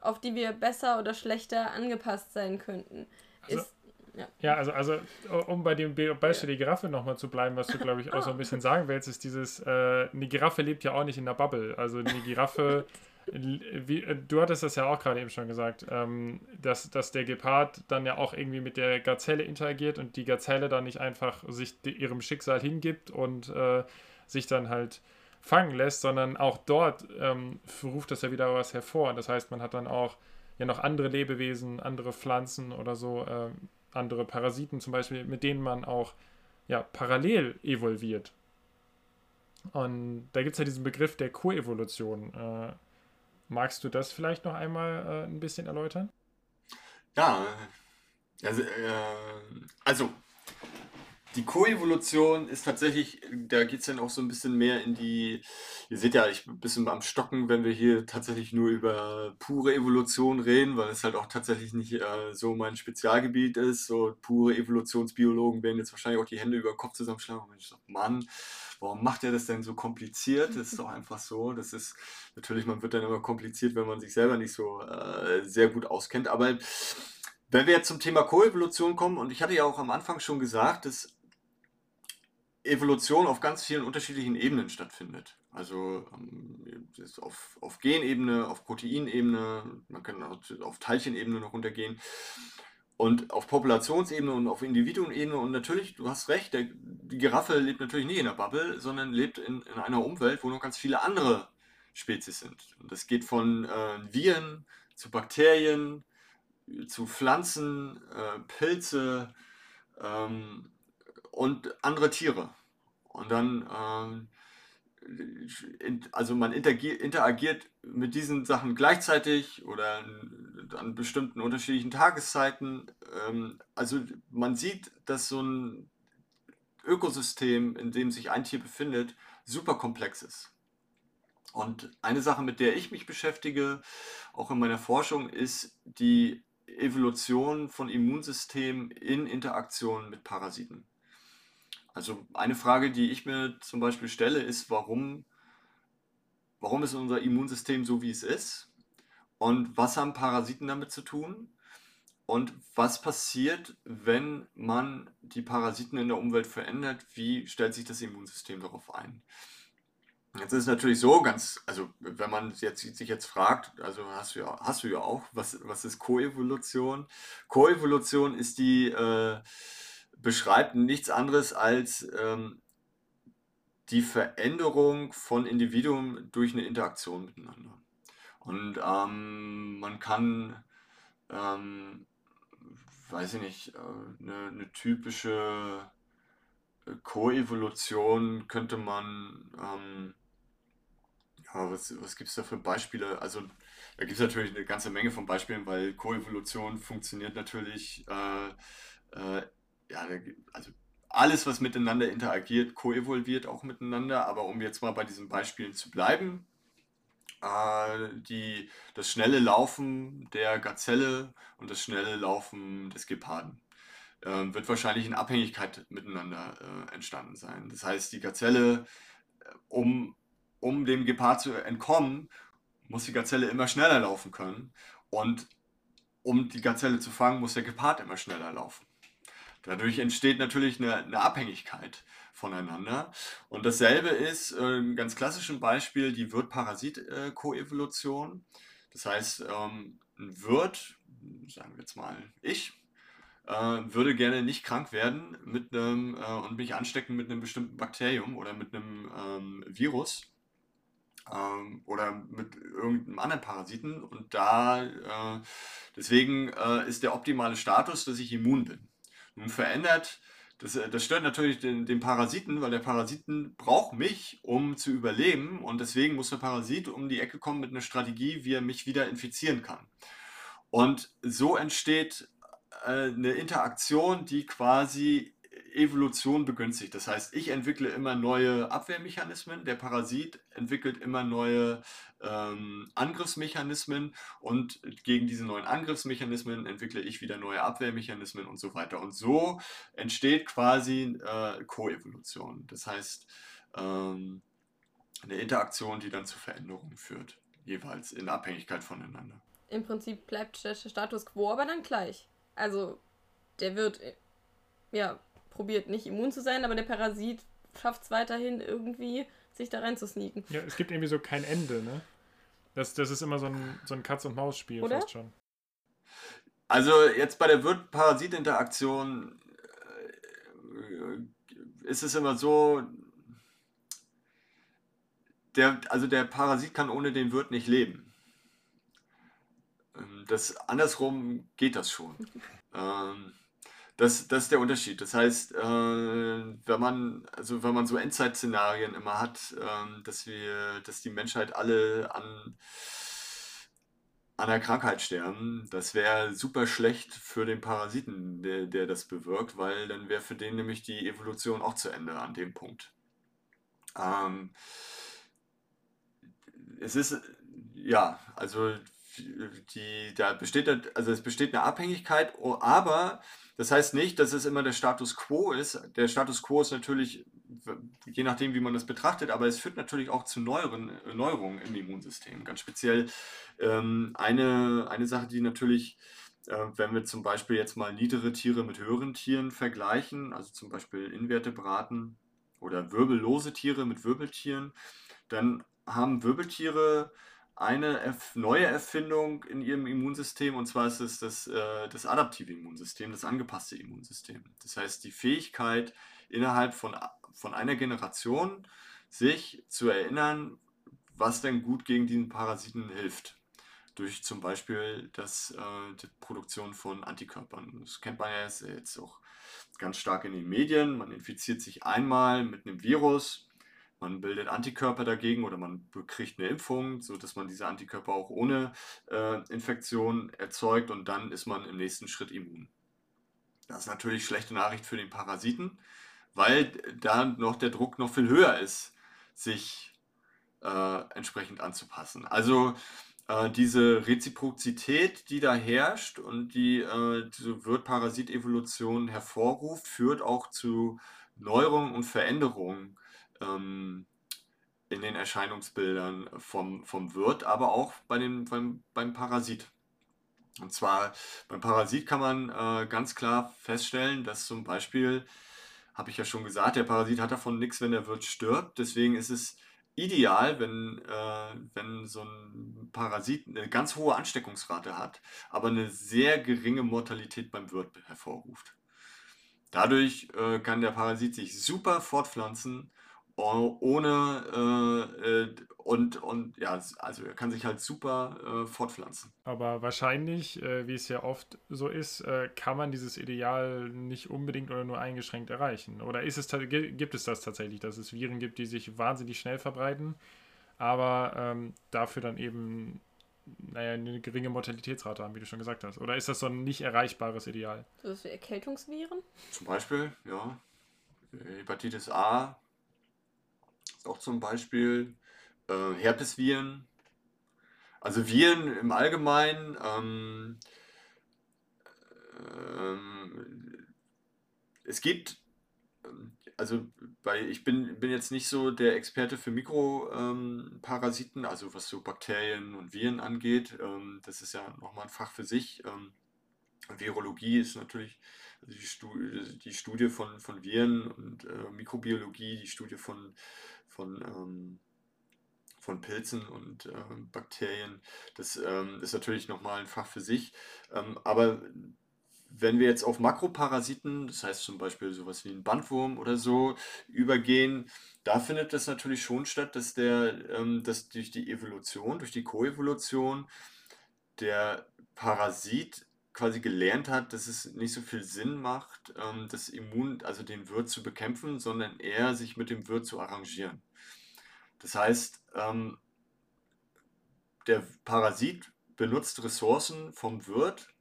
auf die wir besser oder schlechter angepasst sein könnten. Also, ist, ja. ja, also, also um bei dem Beispiel ja. die Giraffe nochmal zu bleiben, was du, glaube ich, auch so ein bisschen sagen willst, ist dieses, äh, eine Giraffe lebt ja auch nicht in der Bubble. Also eine Giraffe, [LAUGHS] wie, du hattest das ja auch gerade eben schon gesagt, ähm, dass, dass der Gepard dann ja auch irgendwie mit der Gazelle interagiert und die Gazelle dann nicht einfach sich ihrem Schicksal hingibt und äh, sich dann halt fangen lässt, sondern auch dort ähm, ruft das ja wieder was hervor. Das heißt, man hat dann auch ja noch andere Lebewesen, andere Pflanzen oder so, äh, andere Parasiten zum Beispiel, mit denen man auch ja, parallel evolviert. Und da gibt es ja diesen Begriff der Koevolution. Äh, magst du das vielleicht noch einmal äh, ein bisschen erläutern? Ja, also, äh, also die Koevolution ist tatsächlich, da geht es dann auch so ein bisschen mehr in die, ihr seht ja, ich bin ein bisschen am Stocken, wenn wir hier tatsächlich nur über pure Evolution reden, weil es halt auch tatsächlich nicht äh, so mein Spezialgebiet ist. So pure Evolutionsbiologen werden jetzt wahrscheinlich auch die Hände über den Kopf zusammenschlagen und ich sage, Mann, warum macht er das denn so kompliziert? Das ist doch [LAUGHS] einfach so. Das ist natürlich, man wird dann immer kompliziert, wenn man sich selber nicht so äh, sehr gut auskennt. Aber wenn wir jetzt zum Thema Koevolution kommen, und ich hatte ja auch am Anfang schon gesagt, dass Evolution auf ganz vielen unterschiedlichen Ebenen stattfindet. Also ähm, auf, auf Genebene, auf Proteinebene, man kann auch auf Teilchenebene noch runtergehen und auf Populationsebene und auf Individuenebene. Und natürlich, du hast recht, der, die Giraffe lebt natürlich nicht in der Bubble, sondern lebt in, in einer Umwelt, wo noch ganz viele andere Spezies sind. Und das geht von äh, Viren zu Bakterien, zu Pflanzen, äh, Pilze, ähm, und andere Tiere. Und dann, ähm, also man interagiert mit diesen Sachen gleichzeitig oder an bestimmten unterschiedlichen Tageszeiten. Ähm, also man sieht, dass so ein Ökosystem, in dem sich ein Tier befindet, super komplex ist. Und eine Sache, mit der ich mich beschäftige, auch in meiner Forschung, ist die Evolution von Immunsystemen in Interaktion mit Parasiten. Also eine Frage, die ich mir zum Beispiel stelle, ist, warum, warum ist unser Immunsystem so, wie es ist? Und was haben Parasiten damit zu tun? Und was passiert, wenn man die Parasiten in der Umwelt verändert? Wie stellt sich das Immunsystem darauf ein? Jetzt ist es natürlich so, ganz, also wenn man jetzt, sich jetzt fragt, also hast du ja, hast du ja auch, was, was ist Koevolution? Koevolution ist die äh, beschreibt nichts anderes als ähm, die Veränderung von Individuen durch eine Interaktion miteinander. Und ähm, man kann, ähm, weiß ich nicht, äh, eine, eine typische äh, Koevolution könnte man, ähm, ja, was, was gibt es da für Beispiele? Also da gibt es natürlich eine ganze Menge von Beispielen, weil Koevolution funktioniert natürlich äh, äh, ja, also alles, was miteinander interagiert, koevolviert auch miteinander. Aber um jetzt mal bei diesen Beispielen zu bleiben, äh, die, das schnelle Laufen der Gazelle und das schnelle Laufen des Geparden äh, wird wahrscheinlich in Abhängigkeit miteinander äh, entstanden sein. Das heißt, die Gazelle, äh, um, um dem Gepard zu entkommen, muss die Gazelle immer schneller laufen können. Und um die Gazelle zu fangen, muss der Gepard immer schneller laufen. Dadurch entsteht natürlich eine, eine Abhängigkeit voneinander. Und dasselbe ist äh, ein ganz klassisches Beispiel die Wirt-Parasit-Koevolution. Das heißt, ähm, ein Wirt, sagen wir jetzt mal ich, äh, würde gerne nicht krank werden mit einem äh, und mich anstecken mit einem bestimmten Bakterium oder mit einem ähm, Virus ähm, oder mit irgendeinem anderen Parasiten. Und da äh, deswegen äh, ist der optimale Status, dass ich immun bin. Verändert, das, äh, das stört natürlich den, den Parasiten, weil der Parasiten braucht mich, um zu überleben und deswegen muss der Parasit um die Ecke kommen mit einer Strategie, wie er mich wieder infizieren kann. Und so entsteht äh, eine Interaktion, die quasi Evolution begünstigt. Das heißt, ich entwickle immer neue Abwehrmechanismen, der Parasit entwickelt immer neue ähm, Angriffsmechanismen und gegen diese neuen Angriffsmechanismen entwickle ich wieder neue Abwehrmechanismen und so weiter. Und so entsteht quasi äh, Koevolution. Das heißt, ähm, eine Interaktion, die dann zu Veränderungen führt, jeweils in Abhängigkeit voneinander. Im Prinzip bleibt der Status quo aber dann gleich. Also der wird äh, ja probiert nicht immun zu sein, aber der Parasit schafft es weiterhin irgendwie, sich da rein zu sneaken. Ja, es gibt irgendwie so kein Ende, ne? Das, das ist immer so ein, so ein Katz-und-Maus-Spiel fast schon. Also jetzt bei der Wirt-Parasit-Interaktion äh, ist es immer so, der, also der Parasit kann ohne den Wirt nicht leben. Ähm, das andersrum geht das schon. [LAUGHS] ähm, das, das ist der Unterschied. Das heißt, äh, wenn man, also wenn man so Endzeit-Szenarien immer hat, ähm, dass wir, dass die Menschheit alle an, an einer Krankheit sterben, das wäre super schlecht für den Parasiten, der, der das bewirkt, weil dann wäre für den nämlich die Evolution auch zu Ende an dem Punkt. Ähm, es ist, ja, also die, da besteht, also es besteht eine Abhängigkeit, aber das heißt nicht, dass es immer der Status quo ist. Der Status quo ist natürlich, je nachdem, wie man das betrachtet, aber es führt natürlich auch zu neueren, Neuerungen im Immunsystem. Ganz speziell ähm, eine, eine Sache, die natürlich, äh, wenn wir zum Beispiel jetzt mal niedere Tiere mit höheren Tieren vergleichen, also zum Beispiel Invertebraten oder wirbellose Tiere mit Wirbeltieren, dann haben Wirbeltiere eine neue Erfindung in ihrem Immunsystem und zwar ist es das, äh, das adaptive Immunsystem, das angepasste Immunsystem. Das heißt, die Fähigkeit innerhalb von, von einer Generation sich zu erinnern, was denn gut gegen diesen Parasiten hilft. Durch zum Beispiel das, äh, die Produktion von Antikörpern. Das kennt man ja jetzt auch ganz stark in den Medien. Man infiziert sich einmal mit einem Virus man bildet Antikörper dagegen oder man kriegt eine Impfung, sodass man diese Antikörper auch ohne äh, Infektion erzeugt und dann ist man im nächsten Schritt immun. Das ist natürlich schlechte Nachricht für den Parasiten, weil da noch der Druck noch viel höher ist, sich äh, entsprechend anzupassen. Also äh, diese Reziprozität, die da herrscht und die äh, diese Wirt-Parasit-Evolution hervorruft, führt auch zu Neuerungen und Veränderungen ähm, in den Erscheinungsbildern vom, vom Wirt, aber auch bei den, beim, beim Parasit. Und zwar beim Parasit kann man äh, ganz klar feststellen, dass zum Beispiel, habe ich ja schon gesagt, der Parasit hat davon nichts, wenn der Wirt stirbt. Deswegen ist es ideal, wenn, äh, wenn so ein Parasit eine ganz hohe Ansteckungsrate hat, aber eine sehr geringe Mortalität beim Wirt hervorruft. Dadurch äh, kann der Parasit sich super fortpflanzen ohne äh, äh, und, und ja, also er kann sich halt super äh, fortpflanzen. Aber wahrscheinlich, äh, wie es ja oft so ist, äh, kann man dieses Ideal nicht unbedingt oder nur eingeschränkt erreichen. Oder ist es gibt es das tatsächlich, dass es Viren gibt, die sich wahnsinnig schnell verbreiten, aber ähm, dafür dann eben naja, eine geringe Mortalitätsrate haben, wie du schon gesagt hast. Oder ist das so ein nicht erreichbares Ideal? So ist wie Erkältungsviren? Zum Beispiel, ja. Hepatitis A auch zum Beispiel äh, Herpesviren. Also Viren im Allgemeinen. Ähm, ähm, es gibt, ähm, also bei, ich bin, bin jetzt nicht so der Experte für Mikroparasiten, ähm, also was so Bakterien und Viren angeht. Ähm, das ist ja nochmal ein Fach für sich. Ähm, Virologie ist natürlich die, Studie, die Studie von, von Viren und äh, Mikrobiologie, die Studie von von, ähm, von Pilzen und äh, Bakterien. Das ähm, ist natürlich nochmal ein Fach für sich. Ähm, aber wenn wir jetzt auf Makroparasiten, das heißt zum Beispiel sowas wie ein Bandwurm oder so, übergehen, da findet das natürlich schon statt, dass der, ähm, dass durch die Evolution, durch die Koevolution, der Parasit quasi gelernt hat, dass es nicht so viel Sinn macht, ähm, das Immun, also den Wirt zu bekämpfen, sondern eher sich mit dem Wirt zu arrangieren. Das heißt, ähm, der Parasit benutzt Ressourcen vom Wirt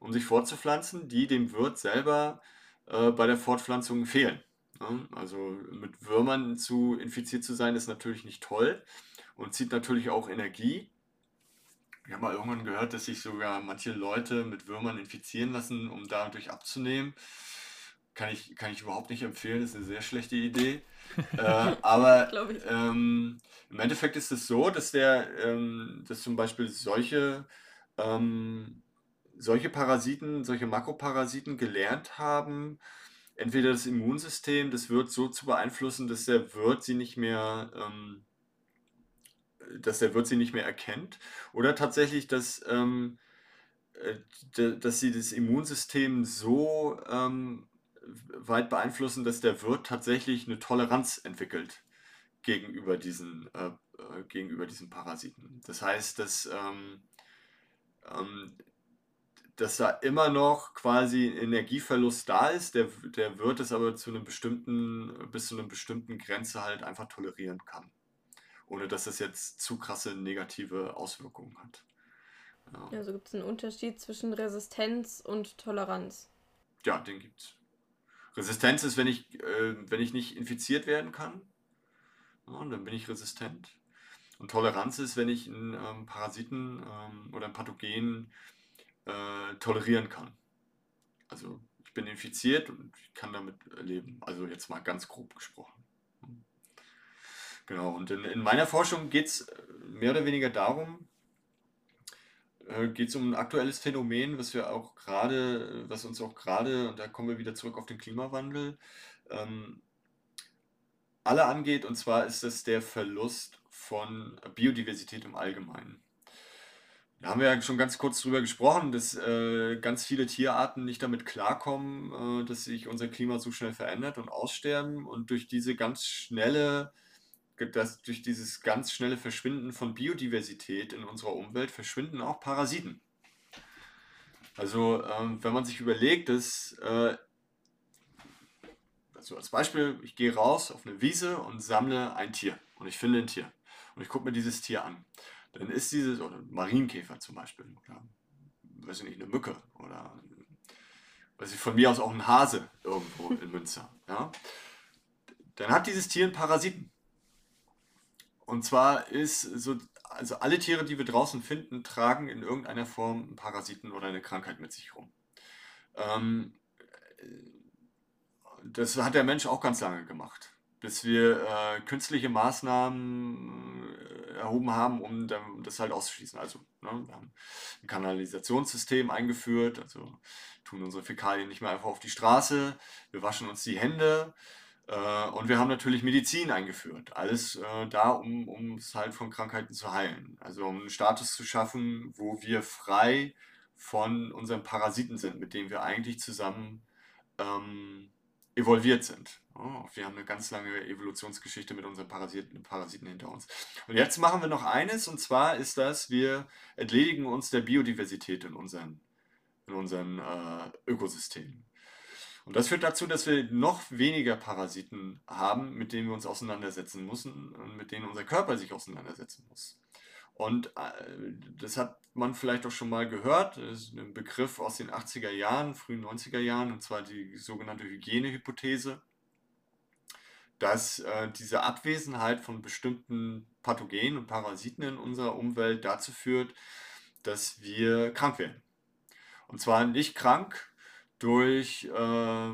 um sich fortzupflanzen, die dem Wirt selber äh, bei der Fortpflanzung fehlen. Ne? Also mit Würmern zu infiziert zu sein, ist natürlich nicht toll und zieht natürlich auch Energie. Ich habe mal irgendwann gehört, dass sich sogar manche Leute mit Würmern infizieren lassen, um dadurch abzunehmen. Kann ich, kann ich überhaupt nicht empfehlen, das ist eine sehr schlechte Idee. [LAUGHS] äh, aber ähm, im Endeffekt ist es so, dass der, ähm, dass zum Beispiel solche, ähm, solche Parasiten, solche Makroparasiten gelernt haben, entweder das Immunsystem des Wirts so zu beeinflussen, dass der Wirt sie nicht mehr, ähm, dass der Wirt sie nicht mehr erkennt, oder tatsächlich, dass, ähm, äh, dass sie das Immunsystem so ähm, weit beeinflussen, dass der Wirt tatsächlich eine Toleranz entwickelt gegenüber diesen, äh, äh gegenüber diesen Parasiten. Das heißt, dass ähm, ähm, dass da immer noch quasi Energieverlust da ist, der, der wird es aber zu einem bestimmten, bis zu einer bestimmten Grenze halt einfach tolerieren kann. Ohne dass das jetzt zu krasse negative Auswirkungen hat. Ja. Also gibt es einen Unterschied zwischen Resistenz und Toleranz. Ja, den gibt es. Resistenz ist, wenn ich, äh, wenn ich nicht infiziert werden kann, ja, dann bin ich resistent. Und Toleranz ist, wenn ich einen ähm, Parasiten ähm, oder ein Pathogen äh, tolerieren kann. Also ich bin infiziert und ich kann damit leben. Also jetzt mal ganz grob gesprochen. Genau, und in, in meiner Forschung geht es äh, mehr oder weniger darum, äh, geht es um ein aktuelles Phänomen, was wir auch gerade, was uns auch gerade, und da kommen wir wieder zurück auf den Klimawandel, ähm, alle angeht, und zwar ist es der Verlust von Biodiversität im Allgemeinen. Da haben wir ja schon ganz kurz drüber gesprochen, dass äh, ganz viele Tierarten nicht damit klarkommen, äh, dass sich unser Klima so schnell verändert und aussterben. Und durch diese ganz schnelle, das, durch dieses ganz schnelle Verschwinden von Biodiversität in unserer Umwelt verschwinden auch Parasiten. Also ähm, wenn man sich überlegt, dass, äh, also als Beispiel, ich gehe raus auf eine Wiese und sammle ein Tier und ich finde ein Tier und ich gucke mir dieses Tier an dann ist dieses, oder Marienkäfer zum Beispiel, oder, weiß ich nicht, eine Mücke oder weiß ich, von mir aus auch ein Hase irgendwo in Münster, ja, dann hat dieses Tier einen Parasiten. Und zwar ist so, also alle Tiere, die wir draußen finden, tragen in irgendeiner Form einen Parasiten oder eine Krankheit mit sich rum. Ähm, das hat der Mensch auch ganz lange gemacht bis wir äh, künstliche Maßnahmen äh, erhoben haben, um das halt auszuschließen. Also ne, wir haben ein Kanalisationssystem eingeführt, also tun unsere Fäkalien nicht mehr einfach auf die Straße, wir waschen uns die Hände und wir haben natürlich Medizin eingeführt. Alles äh, da, um, um es halt von Krankheiten zu heilen. Also um einen Status zu schaffen, wo wir frei von unseren Parasiten sind, mit denen wir eigentlich zusammen ähm, evolviert sind. Oh, wir haben eine ganz lange Evolutionsgeschichte mit unseren Parasiten, Parasiten hinter uns. Und jetzt machen wir noch eines, und zwar ist das, wir entledigen uns der Biodiversität in unseren, in unseren äh, Ökosystemen. Und das führt dazu, dass wir noch weniger Parasiten haben, mit denen wir uns auseinandersetzen müssen und mit denen unser Körper sich auseinandersetzen muss. Und äh, das hat man vielleicht auch schon mal gehört, das ist ein Begriff aus den 80er Jahren, frühen 90er Jahren, und zwar die sogenannte Hygienehypothese dass äh, diese Abwesenheit von bestimmten Pathogenen und Parasiten in unserer Umwelt dazu führt, dass wir krank werden. Und zwar nicht krank durch, äh,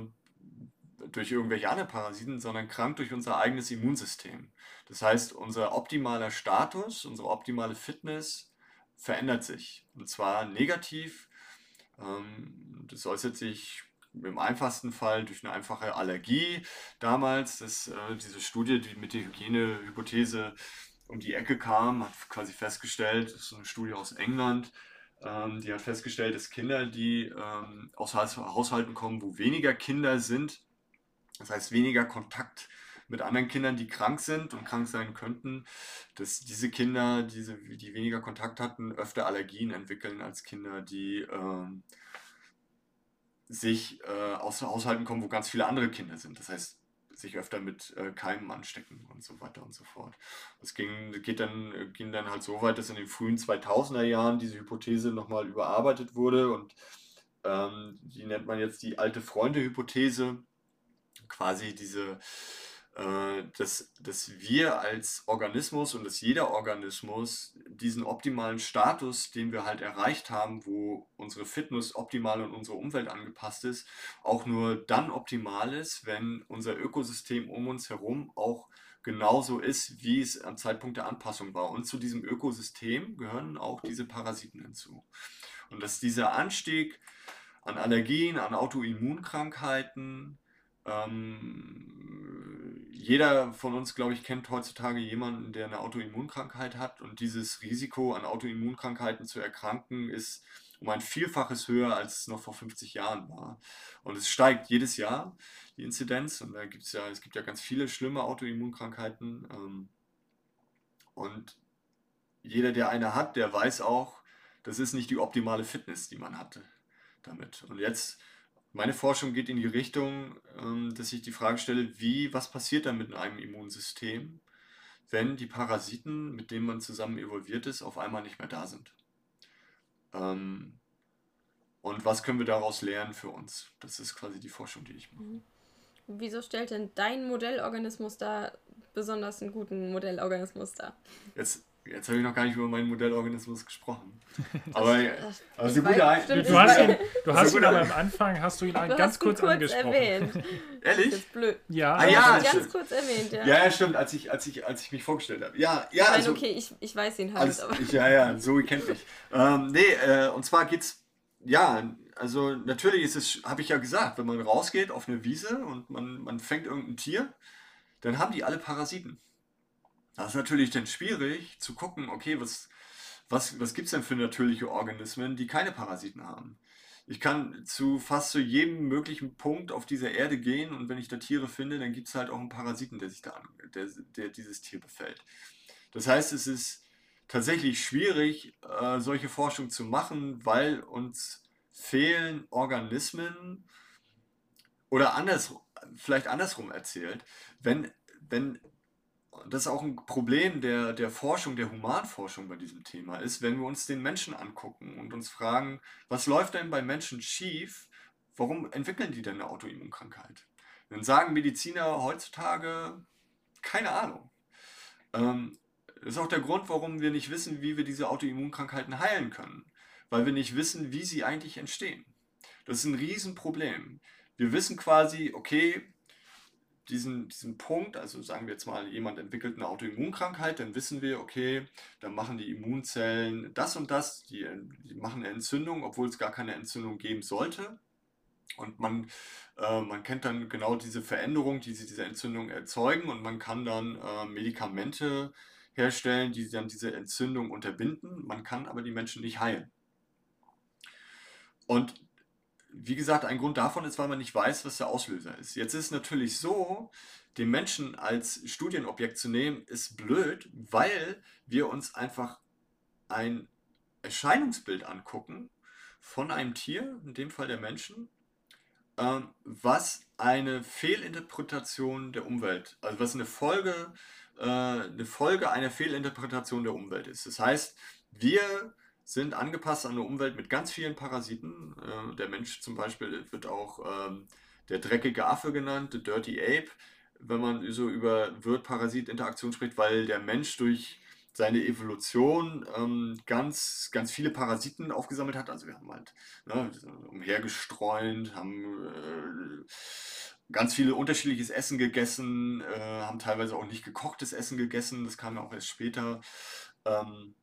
durch irgendwelche anderen Parasiten, sondern krank durch unser eigenes Immunsystem. Das heißt, unser optimaler Status, unsere optimale Fitness verändert sich. Und zwar negativ. Ähm, das äußert sich im einfachsten Fall durch eine einfache Allergie damals. Das, äh, diese Studie, die mit der Hygienehypothese um die Ecke kam, hat quasi festgestellt, das ist eine Studie aus England, ähm, die hat festgestellt, dass Kinder, die ähm, aus Haushalten kommen, wo weniger Kinder sind, das heißt weniger Kontakt mit anderen Kindern, die krank sind und krank sein könnten, dass diese Kinder, diese, die weniger Kontakt hatten, öfter Allergien entwickeln als Kinder, die ähm, sich äh, aus Haushalten kommen, wo ganz viele andere Kinder sind. Das heißt, sich öfter mit äh, Keimen anstecken und so weiter und so fort. Es ging, geht dann, ging dann halt so weit, dass in den frühen 2000er Jahren diese Hypothese nochmal überarbeitet wurde und ähm, die nennt man jetzt die alte Freunde-Hypothese, quasi diese, dass, dass wir als Organismus und dass jeder Organismus diesen optimalen Status, den wir halt erreicht haben, wo unsere Fitness optimal an unsere Umwelt angepasst ist, auch nur dann optimal ist, wenn unser Ökosystem um uns herum auch genauso ist, wie es am Zeitpunkt der Anpassung war. Und zu diesem Ökosystem gehören auch diese Parasiten hinzu. Und dass dieser Anstieg an Allergien, an Autoimmunkrankheiten, ähm, jeder von uns, glaube ich, kennt heutzutage jemanden, der eine Autoimmunkrankheit hat. Und dieses Risiko, an Autoimmunkrankheiten zu erkranken, ist um ein Vielfaches höher, als es noch vor 50 Jahren war. Und es steigt jedes Jahr, die Inzidenz. Und da gibt es ja, es gibt ja ganz viele schlimme Autoimmunkrankheiten. Ähm, und jeder, der eine hat, der weiß auch, das ist nicht die optimale Fitness, die man hatte damit. Und jetzt, meine Forschung geht in die Richtung, ähm, dass ich die Frage stelle, wie, was passiert dann mit einem Immunsystem, wenn die Parasiten, mit denen man zusammen evolviert ist, auf einmal nicht mehr da sind. Ähm, und was können wir daraus lernen für uns? Das ist quasi die Forschung, die ich mache. Mhm. Wieso stellt denn dein Modellorganismus da besonders einen guten Modellorganismus dar? Jetzt Jetzt habe ich noch gar nicht über meinen Modellorganismus gesprochen. [LAUGHS] Aber das, also gute weiß, du, du hast ihn, du hast ihn aber am Anfang hast du ihn du ganz kurz, kurz angesprochen. Erwähnt. Ehrlich? Das ist blöd. Ja, ah, ja ganz stimmt. kurz erwähnt, ja. Ja, ja, stimmt, als ich, als ich, als ich mich vorgestellt habe. Ja, ja. Nein, also, okay, ich, ich weiß ihn halt. Alles, aber. Ich, ja, ja, Zoe kennt mich. ähm, nee, äh, und zwar geht's, ja, also natürlich ist es, habe ich ja gesagt, wenn man rausgeht auf eine Wiese und man, man fängt irgendein Tier, dann haben die alle Parasiten. Das ist natürlich dann schwierig zu gucken, okay, was, was, was gibt es denn für natürliche Organismen, die keine Parasiten haben? Ich kann zu fast zu jedem möglichen Punkt auf dieser Erde gehen und wenn ich da Tiere finde, dann gibt es halt auch einen Parasiten, der sich da an, der, der dieses Tier befällt. Das heißt, es ist tatsächlich schwierig, äh, solche Forschung zu machen, weil uns fehlen Organismen oder anders, vielleicht andersrum erzählt, wenn, wenn das ist auch ein Problem der, der Forschung, der Humanforschung bei diesem Thema ist, wenn wir uns den Menschen angucken und uns fragen, was läuft denn bei Menschen schief, warum entwickeln die denn eine Autoimmunkrankheit? Dann sagen Mediziner heutzutage, keine Ahnung. Ähm, das ist auch der Grund, warum wir nicht wissen, wie wir diese Autoimmunkrankheiten heilen können, weil wir nicht wissen, wie sie eigentlich entstehen. Das ist ein Riesenproblem. Wir wissen quasi, okay, diesen, diesen Punkt, also sagen wir jetzt mal, jemand entwickelt eine Autoimmunkrankheit, dann wissen wir, okay, dann machen die Immunzellen das und das, die, die machen eine Entzündung, obwohl es gar keine Entzündung geben sollte. Und man, äh, man kennt dann genau diese Veränderung, die sie diese Entzündung erzeugen und man kann dann äh, Medikamente herstellen, die dann diese Entzündung unterbinden. Man kann aber die Menschen nicht heilen. Und wie gesagt, ein Grund davon ist, weil man nicht weiß, was der Auslöser ist. Jetzt ist es natürlich so, den Menschen als Studienobjekt zu nehmen, ist blöd, weil wir uns einfach ein Erscheinungsbild angucken von einem Tier, in dem Fall der Menschen, ähm, was eine Fehlinterpretation der Umwelt, also was eine Folge, äh, eine Folge einer Fehlinterpretation der Umwelt ist. Das heißt, wir sind angepasst an eine Umwelt mit ganz vielen Parasiten. Äh, der Mensch zum Beispiel wird auch ähm, der dreckige Affe genannt, the Dirty Ape, wenn man so über Wirt-Parasit-Interaktion spricht, weil der Mensch durch seine Evolution ähm, ganz, ganz viele Parasiten aufgesammelt hat. Also wir haben halt ne, umhergestreunt, haben äh, ganz viele unterschiedliches Essen gegessen, äh, haben teilweise auch nicht gekochtes Essen gegessen, das kam ja auch erst später. Ähm,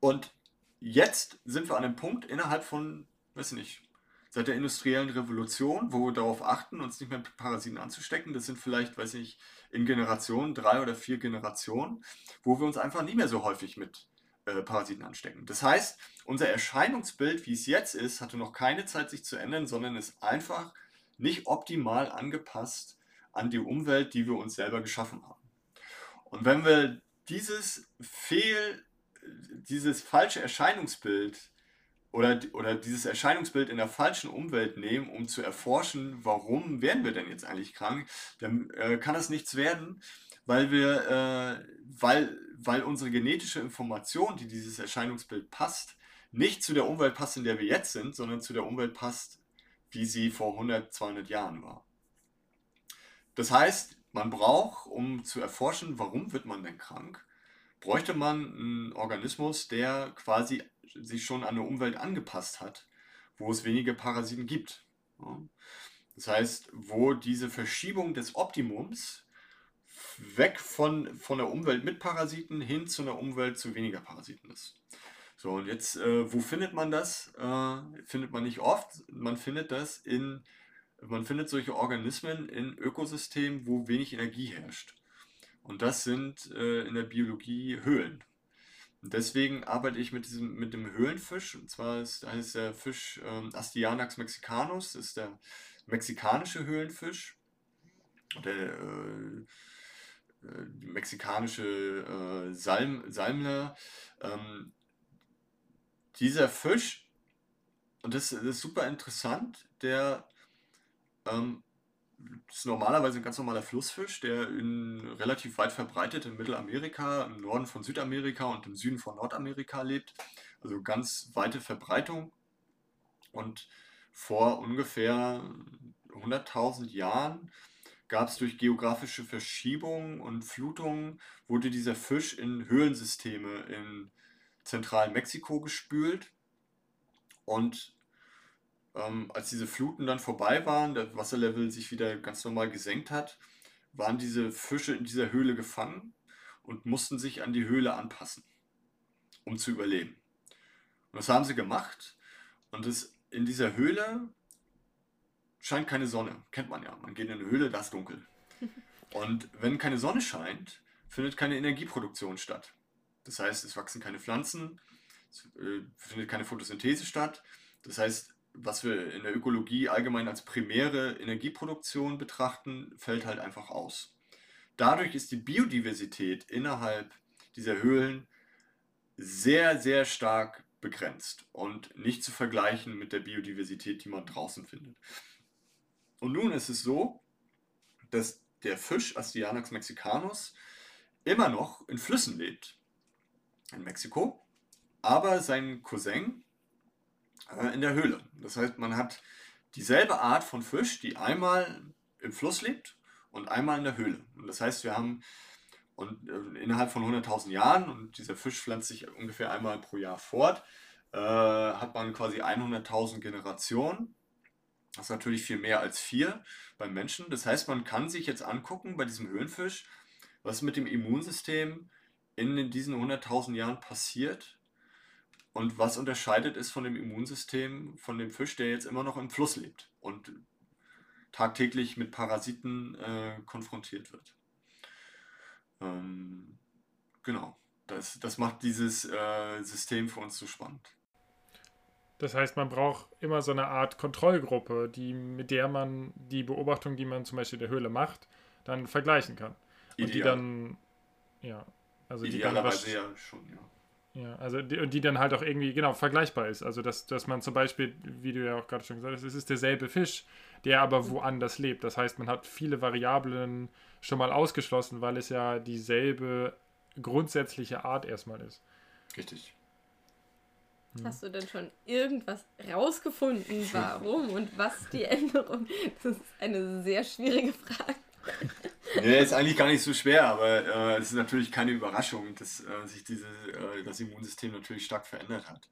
und jetzt sind wir an einem Punkt innerhalb von, weiß nicht, seit der industriellen Revolution, wo wir darauf achten, uns nicht mehr mit Parasiten anzustecken. Das sind vielleicht, weiß ich, in Generationen, drei oder vier Generationen, wo wir uns einfach nicht mehr so häufig mit äh, Parasiten anstecken. Das heißt, unser Erscheinungsbild, wie es jetzt ist, hatte noch keine Zeit, sich zu ändern, sondern ist einfach nicht optimal angepasst an die Umwelt, die wir uns selber geschaffen haben. Und wenn wir dieses Fehl dieses falsche Erscheinungsbild oder, oder dieses Erscheinungsbild in der falschen Umwelt nehmen, um zu erforschen, warum werden wir denn jetzt eigentlich krank, dann äh, kann das nichts werden, weil wir, äh, weil, weil unsere genetische Information, die dieses Erscheinungsbild passt, nicht zu der Umwelt passt, in der wir jetzt sind, sondern zu der Umwelt passt, wie sie vor 100, 200 Jahren war. Das heißt, man braucht, um zu erforschen, warum wird man denn krank, bräuchte man einen Organismus, der quasi sich schon an eine Umwelt angepasst hat, wo es weniger Parasiten gibt. Das heißt, wo diese Verschiebung des Optimums weg von, von der Umwelt mit Parasiten hin zu einer Umwelt zu weniger Parasiten ist. So, und jetzt, äh, wo findet man das? Äh, findet man nicht oft. Man findet das in, man findet solche Organismen in Ökosystemen, wo wenig Energie herrscht. Und das sind äh, in der Biologie Höhlen. Und deswegen arbeite ich mit, diesem, mit dem Höhlenfisch. Und zwar ist, heißt der Fisch ähm, Astyanax mexicanus, ist der mexikanische Höhlenfisch. Der äh, äh, mexikanische äh, Salm, Salmler. Ähm, dieser Fisch, und das, das, ist super interessant, der ähm, ist normalerweise ein ganz normaler Flussfisch, der in, relativ weit verbreitet in Mittelamerika, im Norden von Südamerika und im Süden von Nordamerika lebt. Also ganz weite Verbreitung. Und vor ungefähr 100.000 Jahren gab es durch geografische Verschiebungen und Flutungen, wurde dieser Fisch in Höhlensysteme in zentralen Mexiko gespült. Und ähm, als diese Fluten dann vorbei waren, der Wasserlevel sich wieder ganz normal gesenkt hat, waren diese Fische in dieser Höhle gefangen und mussten sich an die Höhle anpassen, um zu überleben. Und das haben sie gemacht. Und das, in dieser Höhle scheint keine Sonne. Kennt man ja. Man geht in eine Höhle, da ist dunkel. [LAUGHS] Und wenn keine Sonne scheint, findet keine Energieproduktion statt. Das heißt, es wachsen keine Pflanzen, es äh, findet keine Photosynthese statt. Das heißt, was wir in der Ökologie allgemein als primäre Energieproduktion betrachten, fällt halt einfach aus. Dadurch ist die Biodiversität innerhalb dieser Höhlen sehr, sehr stark begrenzt und nicht zu vergleichen mit der Biodiversität, die man draußen findet. Und nun ist es so, dass der Fisch Astyanax mexicanus immer noch in Flüssen lebt. In Mexiko. Aber sein Cousin äh, in der Höhle. Das heißt, man hat dieselbe Art von Fisch, die einmal im Fluss lebt und einmal in der Höhle. Und das heißt, wir haben und äh, innerhalb von 100.000 Jahren, und dieser Fisch pflanzt sich ungefähr einmal pro Jahr fort, äh, hat man quasi 100.000 Generationen das ist natürlich viel mehr als vier beim Menschen. Das heißt, man kann sich jetzt angucken bei diesem Höhlenfisch, was mit dem Immunsystem in diesen 100.000 Jahren passiert und was unterscheidet ist von dem Immunsystem von dem Fisch, der jetzt immer noch im Fluss lebt und tagtäglich mit Parasiten äh, konfrontiert wird. Ähm, genau, das, das macht dieses äh, System für uns so spannend. Das heißt, man braucht immer so eine Art Kontrollgruppe, die, mit der man die Beobachtung, die man zum Beispiel in der Höhle macht, dann vergleichen kann. Ideal. Und die dann, ja, also Idealerweise die dann ja schon, ja. Ja, also die, und die dann halt auch irgendwie, genau, vergleichbar ist. Also, dass, dass man zum Beispiel, wie du ja auch gerade schon gesagt hast, es ist derselbe Fisch, der aber woanders lebt. Das heißt, man hat viele Variablen schon mal ausgeschlossen, weil es ja dieselbe grundsätzliche Art erstmal ist. Richtig. Hm. Hast du denn schon irgendwas rausgefunden, [LAUGHS] warum und was die Änderung? Das ist eine sehr schwierige Frage. Nee, ist eigentlich gar nicht so schwer, aber äh, es ist natürlich keine Überraschung, dass äh, sich diese, äh, das Immunsystem natürlich stark verändert hat.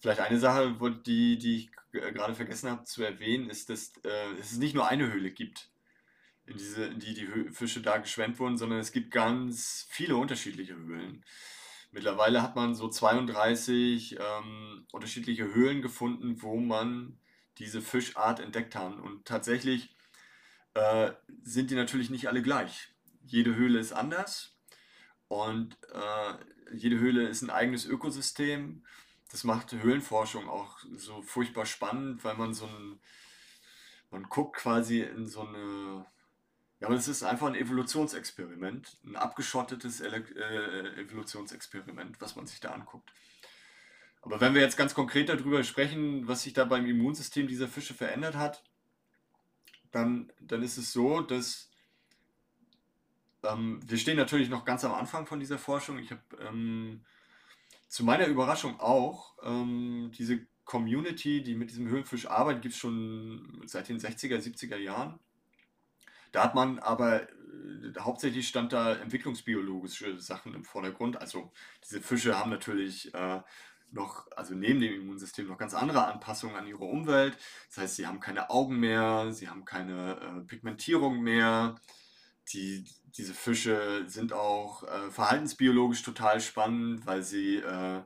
Vielleicht eine Sache, die, die ich gerade vergessen habe zu erwähnen, ist, dass äh, es nicht nur eine Höhle gibt, in, diese, in die die Fische da geschwemmt wurden, sondern es gibt ganz viele unterschiedliche Höhlen. Mittlerweile hat man so 32 ähm, unterschiedliche Höhlen gefunden, wo man diese Fischart entdeckt hat. Und tatsächlich äh, sind die natürlich nicht alle gleich. Jede Höhle ist anders und äh, jede Höhle ist ein eigenes Ökosystem. Das macht Höhlenforschung auch so furchtbar spannend, weil man so ein, man guckt quasi in so eine ja, aber es ist einfach ein Evolutionsexperiment, ein abgeschottetes Ele äh, Evolutionsexperiment, was man sich da anguckt. Aber wenn wir jetzt ganz konkret darüber sprechen, was sich da beim Immunsystem dieser Fische verändert hat, dann, dann ist es so, dass ähm, wir stehen natürlich noch ganz am Anfang von dieser Forschung. Ich habe ähm, zu meiner Überraschung auch, ähm, diese Community, die mit diesem Höhlenfisch arbeitet, gibt es schon seit den 60er, 70er Jahren. Da hat man aber äh, hauptsächlich stand da entwicklungsbiologische Sachen im Vordergrund. Also diese Fische haben natürlich äh, noch, also neben dem Immunsystem noch ganz andere Anpassungen an ihre Umwelt. Das heißt, sie haben keine Augen mehr, sie haben keine äh, Pigmentierung mehr. Die, diese Fische sind auch äh, verhaltensbiologisch total spannend, weil sie, äh,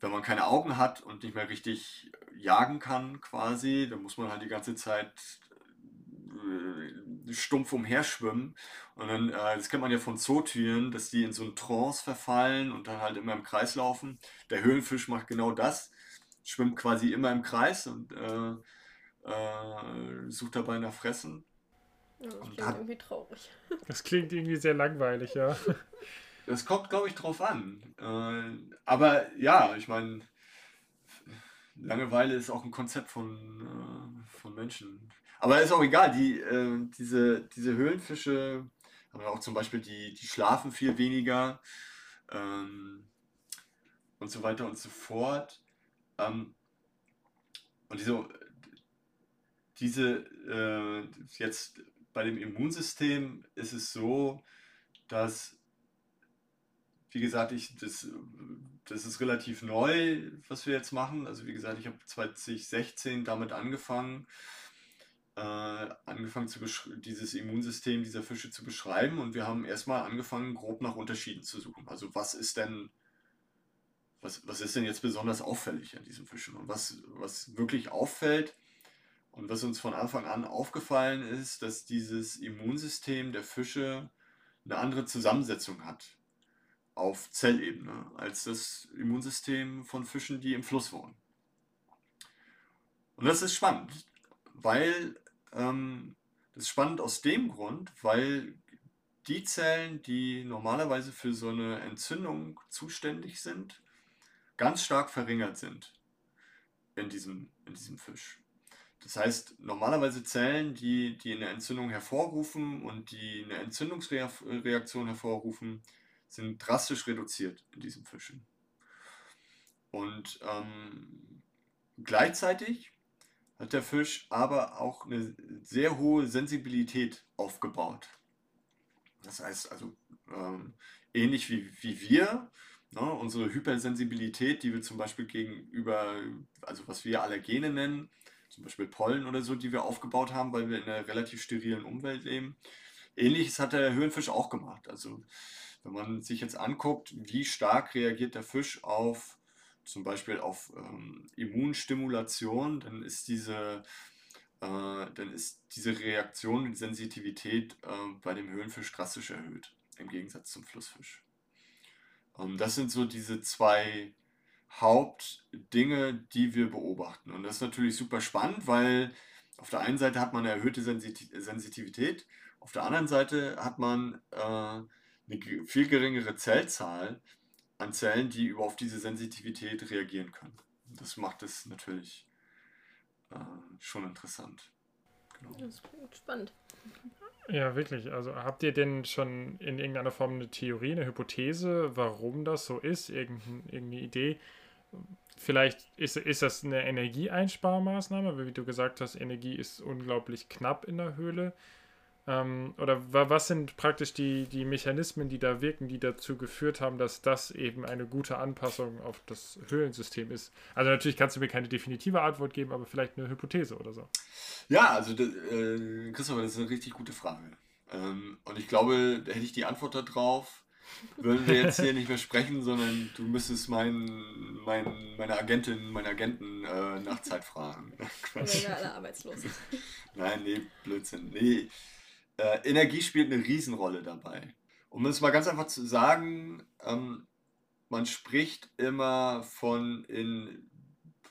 wenn man keine Augen hat und nicht mehr richtig jagen kann, quasi, dann muss man halt die ganze Zeit äh, stumpf umherschwimmen. Und dann, äh, das kennt man ja von Zootüren, dass die in so einen Trance verfallen und dann halt immer im Kreis laufen. Der Höhlenfisch macht genau das, schwimmt quasi immer im Kreis und äh, äh, sucht dabei nach Fressen. Ja, das klingt hat, irgendwie traurig. [LAUGHS] Das klingt irgendwie sehr langweilig, ja. [LAUGHS] Das kommt, glaube ich, drauf an. Äh, aber ja, ich meine, Langeweile ist auch ein Konzept von, äh, von Menschen. Aber ist auch egal, die, äh, diese, diese Höhlenfische haben ja auch zum Beispiel, die, die schlafen viel weniger ähm, und so weiter und so fort. Ähm, und diese, diese äh, jetzt bei dem Immunsystem ist es so, dass, wie gesagt, ich, das, das ist relativ neu, was wir jetzt machen. Also wie gesagt, ich habe 2016 damit angefangen äh, angefangen, zu dieses Immunsystem dieser Fische zu beschreiben und wir haben erstmal angefangen, grob nach Unterschieden zu suchen. Also was ist denn, was, was ist denn jetzt besonders auffällig an diesen Fischen? Und was, was wirklich auffällt und was uns von Anfang an aufgefallen ist, dass dieses Immunsystem der Fische eine andere Zusammensetzung hat auf Zellebene als das Immunsystem von Fischen, die im Fluss wohnen. Und das ist spannend, weil ähm, das ist spannend aus dem Grund, weil die Zellen, die normalerweise für so eine Entzündung zuständig sind, ganz stark verringert sind in diesem, in diesem Fisch. Das heißt, normalerweise Zellen, die, die eine Entzündung hervorrufen und die eine Entzündungsreaktion hervorrufen, sind drastisch reduziert in diesem Fischen. Und ähm, gleichzeitig hat der Fisch aber auch eine sehr hohe Sensibilität aufgebaut. Das heißt also ähm, ähnlich wie, wie wir, ne, unsere Hypersensibilität, die wir zum Beispiel gegenüber, also was wir Allergene nennen, zum Beispiel Pollen oder so, die wir aufgebaut haben, weil wir in einer relativ sterilen Umwelt leben. Ähnliches hat der Höhenfisch auch gemacht. Also wenn man sich jetzt anguckt, wie stark reagiert der Fisch auf zum Beispiel auf ähm, Immunstimulation, dann ist diese, äh, dann ist diese Reaktion, die Sensitivität äh, bei dem Höhenfisch drastisch erhöht, im Gegensatz zum Flussfisch. Ähm, das sind so diese zwei Hauptdinge, die wir beobachten. Und das ist natürlich super spannend, weil auf der einen Seite hat man eine erhöhte Sensitivität, auf der anderen Seite hat man äh, eine viel geringere Zellzahl, an Zellen, die über auf diese Sensitivität reagieren können. Das macht es natürlich äh, schon interessant. Genau. Das klingt spannend. Ja, wirklich. Also habt ihr denn schon in irgendeiner Form eine Theorie, eine Hypothese, warum das so ist? Irgendeine, irgendeine Idee? Vielleicht ist, ist das eine Energieeinsparmaßnahme, weil wie du gesagt hast, Energie ist unglaublich knapp in der Höhle. Ähm, oder was sind praktisch die, die Mechanismen, die da wirken, die dazu geführt haben, dass das eben eine gute Anpassung auf das Höhlensystem ist? Also natürlich kannst du mir keine definitive Antwort geben, aber vielleicht eine Hypothese oder so. Ja, also das, äh, Christopher, das ist eine richtig gute Frage. Ähm, und ich glaube, da hätte ich die Antwort darauf, würden wir jetzt hier nicht mehr sprechen, sondern du müsstest mein, mein, meine Agentin, meinen Agenten äh, nach Zeit fragen. [LAUGHS] Quatsch. Wir alle arbeitslos. Nein, nee, Blödsinn. Nee, äh, Energie spielt eine Riesenrolle dabei. Um es mal ganz einfach zu sagen, ähm, man spricht immer von in,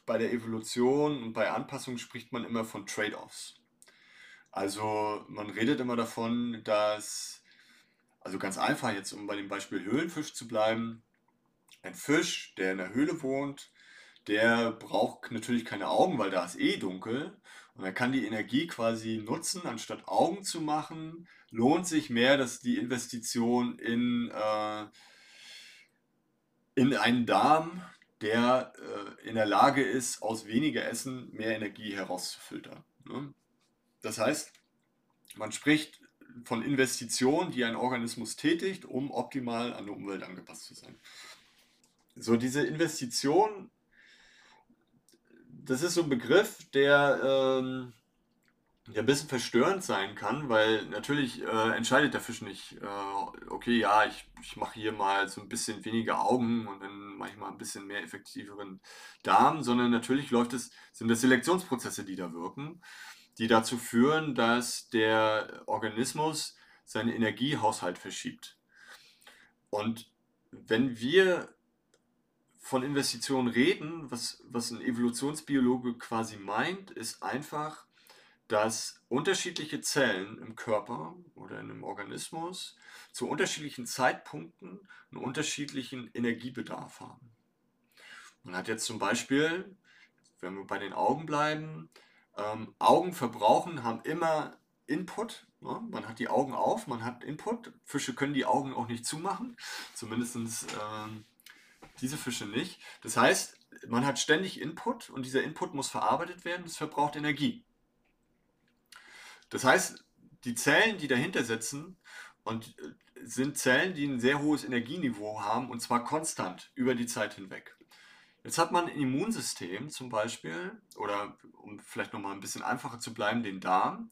bei der Evolution und bei Anpassung spricht man immer von Trade-offs. Also man redet immer davon, dass, also ganz einfach jetzt, um bei dem Beispiel Höhlenfisch zu bleiben, ein Fisch, der in der Höhle wohnt, der braucht natürlich keine Augen, weil da ist eh dunkel. Und er kann die Energie quasi nutzen, anstatt Augen zu machen, lohnt sich mehr, dass die Investition in, äh, in einen Darm, der äh, in der Lage ist, aus weniger Essen mehr Energie herauszufiltern. Ne? Das heißt, man spricht von Investitionen, die ein Organismus tätigt, um optimal an die Umwelt angepasst zu sein. So, diese Investition, das ist so ein Begriff, der, ähm, der ein bisschen verstörend sein kann, weil natürlich äh, entscheidet der Fisch nicht, äh, okay, ja, ich, ich mache hier mal so ein bisschen weniger Augen und dann mache ich mal ein bisschen mehr effektiveren Darm, sondern natürlich läuft es, sind das Selektionsprozesse, die da wirken die dazu führen, dass der Organismus seinen Energiehaushalt verschiebt. Und wenn wir von Investitionen reden, was, was ein Evolutionsbiologe quasi meint, ist einfach, dass unterschiedliche Zellen im Körper oder in einem Organismus zu unterschiedlichen Zeitpunkten einen unterschiedlichen Energiebedarf haben. Man hat jetzt zum Beispiel, wenn wir bei den Augen bleiben, ähm, Augen verbrauchen haben immer Input. Ne? Man hat die Augen auf, man hat Input. Fische können die Augen auch nicht zumachen, zumindest ähm, diese Fische nicht. Das heißt, man hat ständig Input und dieser Input muss verarbeitet werden, das verbraucht Energie. Das heißt, die Zellen, die dahinter sitzen, und äh, sind Zellen, die ein sehr hohes Energieniveau haben und zwar konstant über die Zeit hinweg. Jetzt hat man ein Immunsystem zum Beispiel, oder um vielleicht nochmal ein bisschen einfacher zu bleiben, den Darm.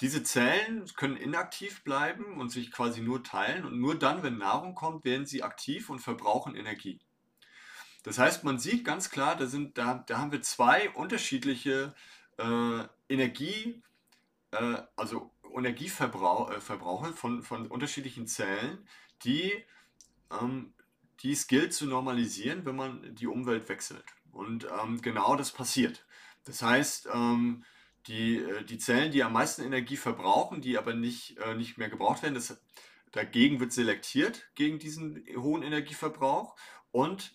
Diese Zellen können inaktiv bleiben und sich quasi nur teilen und nur dann, wenn Nahrung kommt, werden sie aktiv und verbrauchen Energie. Das heißt, man sieht ganz klar, da, sind, da, da haben wir zwei unterschiedliche äh, Energie, äh, also Energieverbrauche äh, von, von unterschiedlichen Zellen, die ähm, die es gilt zu normalisieren, wenn man die Umwelt wechselt. Und ähm, genau das passiert. Das heißt, ähm, die, äh, die Zellen, die am meisten Energie verbrauchen, die aber nicht, äh, nicht mehr gebraucht werden, das, dagegen wird selektiert gegen diesen hohen Energieverbrauch und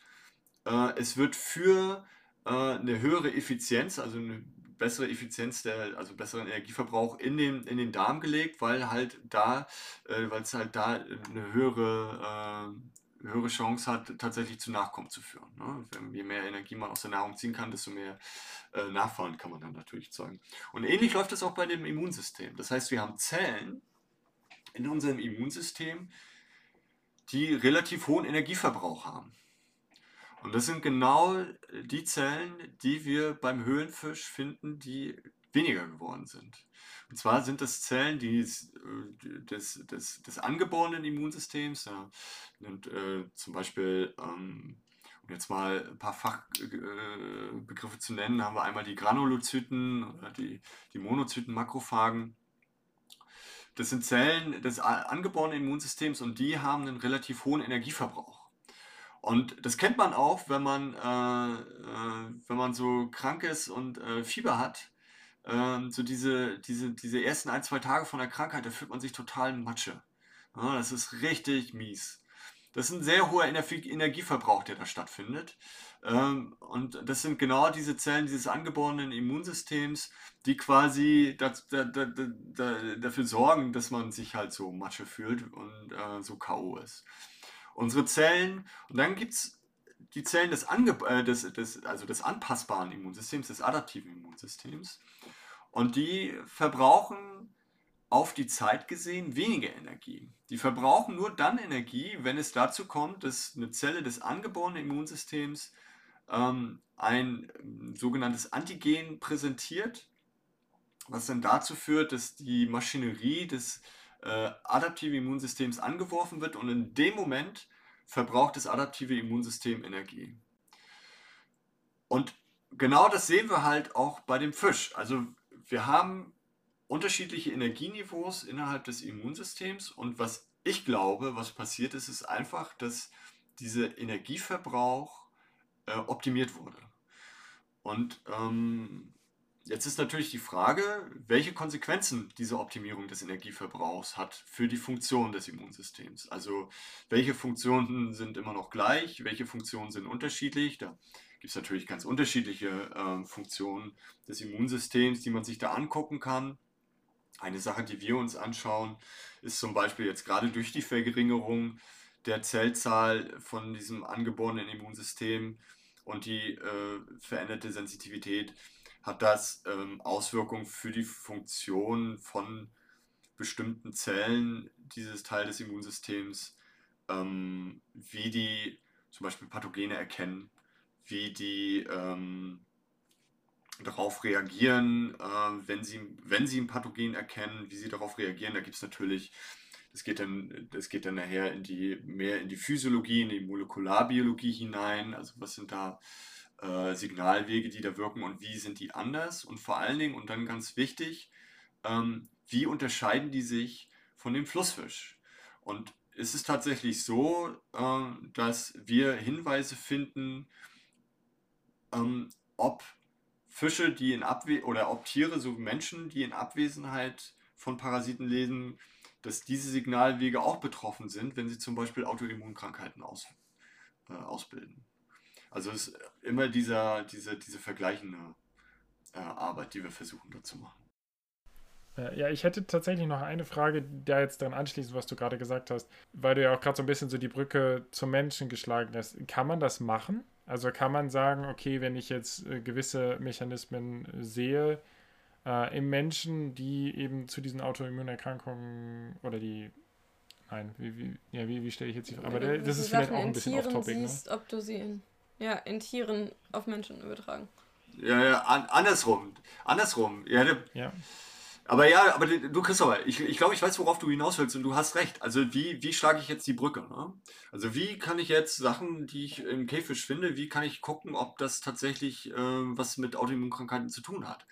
äh, es wird für äh, eine höhere Effizienz, also eine bessere Effizienz, der, also besseren Energieverbrauch in den, in den Darm gelegt, weil halt da, äh, weil es halt da eine höhere äh, höhere Chance hat, tatsächlich zu Nachkommen zu führen. Ne? Je mehr Energie man aus der Nahrung ziehen kann, desto mehr äh, Nachfahren kann man dann natürlich zeugen. Und ähnlich läuft es auch bei dem Immunsystem. Das heißt, wir haben Zellen in unserem Immunsystem, die relativ hohen Energieverbrauch haben. Und das sind genau die Zellen, die wir beim Höhlenfisch finden, die weniger geworden sind. Und zwar sind das Zellen die, äh, des, des, des angeborenen Immunsystems. Ja, nimmt äh, zum Beispiel, ähm, um jetzt mal ein paar Fachbegriffe äh, zu nennen, haben wir einmal die Granulozyten oder die, die Monozyten, Makrophagen. Das sind Zellen des angeborenen Immunsystems und die haben einen relativ hohen Energieverbrauch. Und das kennt man auch, wenn man, äh, äh, wenn man so krank ist und äh, Fieber hat ähm, so diese, diese, diese ersten ein, zwei Tage von der Krankheit, da fühlt man sich total Matsche. Ja, das ist richtig mies. Das ist ein sehr hoher Energieverbrauch, der da stattfindet. Ähm, und das sind genau diese Zellen dieses angeborenen Immunsystems, die quasi da, da, da, dafür sorgen, dass man sich halt so Matsche fühlt und äh, so K.O. ist. Unsere Zellen, und dann gibt es die Zellen des, Ange äh, des, des, also des anpassbaren Immunsystems, des adaptiven Immunsystems. Und die verbrauchen auf die Zeit gesehen weniger Energie. Die verbrauchen nur dann Energie, wenn es dazu kommt, dass eine Zelle des angeborenen Immunsystems ähm, ein ähm, sogenanntes Antigen präsentiert, was dann dazu führt, dass die Maschinerie des äh, adaptiven Immunsystems angeworfen wird und in dem Moment verbraucht das adaptive Immunsystem Energie. Und genau das sehen wir halt auch bei dem Fisch. Also wir haben unterschiedliche Energieniveaus innerhalb des Immunsystems und was ich glaube, was passiert ist, ist einfach, dass dieser Energieverbrauch äh, optimiert wurde. Und ähm, jetzt ist natürlich die Frage, welche Konsequenzen diese Optimierung des Energieverbrauchs hat für die Funktion des Immunsystems. Also welche Funktionen sind immer noch gleich, welche Funktionen sind unterschiedlich. Da gibt es natürlich ganz unterschiedliche äh, Funktionen des Immunsystems, die man sich da angucken kann. Eine Sache, die wir uns anschauen, ist zum Beispiel jetzt gerade durch die Verringerung der Zellzahl von diesem angeborenen Immunsystem und die äh, veränderte Sensitivität hat das ähm, Auswirkungen für die Funktion von bestimmten Zellen dieses Teil des Immunsystems, ähm, wie die zum Beispiel Pathogene erkennen, wie die ähm, darauf reagieren, äh, wenn, sie, wenn sie ein Pathogen erkennen, wie sie darauf reagieren. Da gibt es natürlich, das geht, dann, das geht dann nachher in die, mehr in die Physiologie, in die Molekularbiologie hinein. Also was sind da äh, Signalwege, die da wirken und wie sind die anders? Und vor allen Dingen, und dann ganz wichtig, ähm, wie unterscheiden die sich von dem Flussfisch? Und ist es tatsächlich so, äh, dass wir Hinweise finden, ähm, ob Fische, die in Abwe oder ob Tiere, so Menschen, die in Abwesenheit von Parasiten leben, dass diese Signalwege auch betroffen sind, wenn sie zum Beispiel Autoimmunkrankheiten aus, äh, ausbilden. Also es ist immer dieser, diese, diese vergleichende äh, Arbeit, die wir versuchen dort zu machen. Äh, ja, ich hätte tatsächlich noch eine Frage, der jetzt daran anschließt, was du gerade gesagt hast, weil du ja auch gerade so ein bisschen so die Brücke zum Menschen geschlagen hast. Kann man das machen? Also kann man sagen, okay, wenn ich jetzt äh, gewisse Mechanismen sehe äh, im Menschen, die eben zu diesen Autoimmunerkrankungen oder die Nein, wie, wie, ja, wie, wie stelle ich jetzt die Frage? Aber das ist vielleicht auch ein bisschen off-topic. Siehst, ne? ob du sie in, ja, in Tieren auf Menschen übertragen. Ja, ja, an, andersrum. Andersrum. Ja, der, ja. Aber ja, aber du Christopher, ich, ich glaube, ich weiß, worauf du hinaus willst und du hast recht. Also wie, wie schlage ich jetzt die Brücke? Ne? Also wie kann ich jetzt Sachen, die ich im Käfisch finde, wie kann ich gucken, ob das tatsächlich äh, was mit Autoimmunkrankheiten zu tun hat?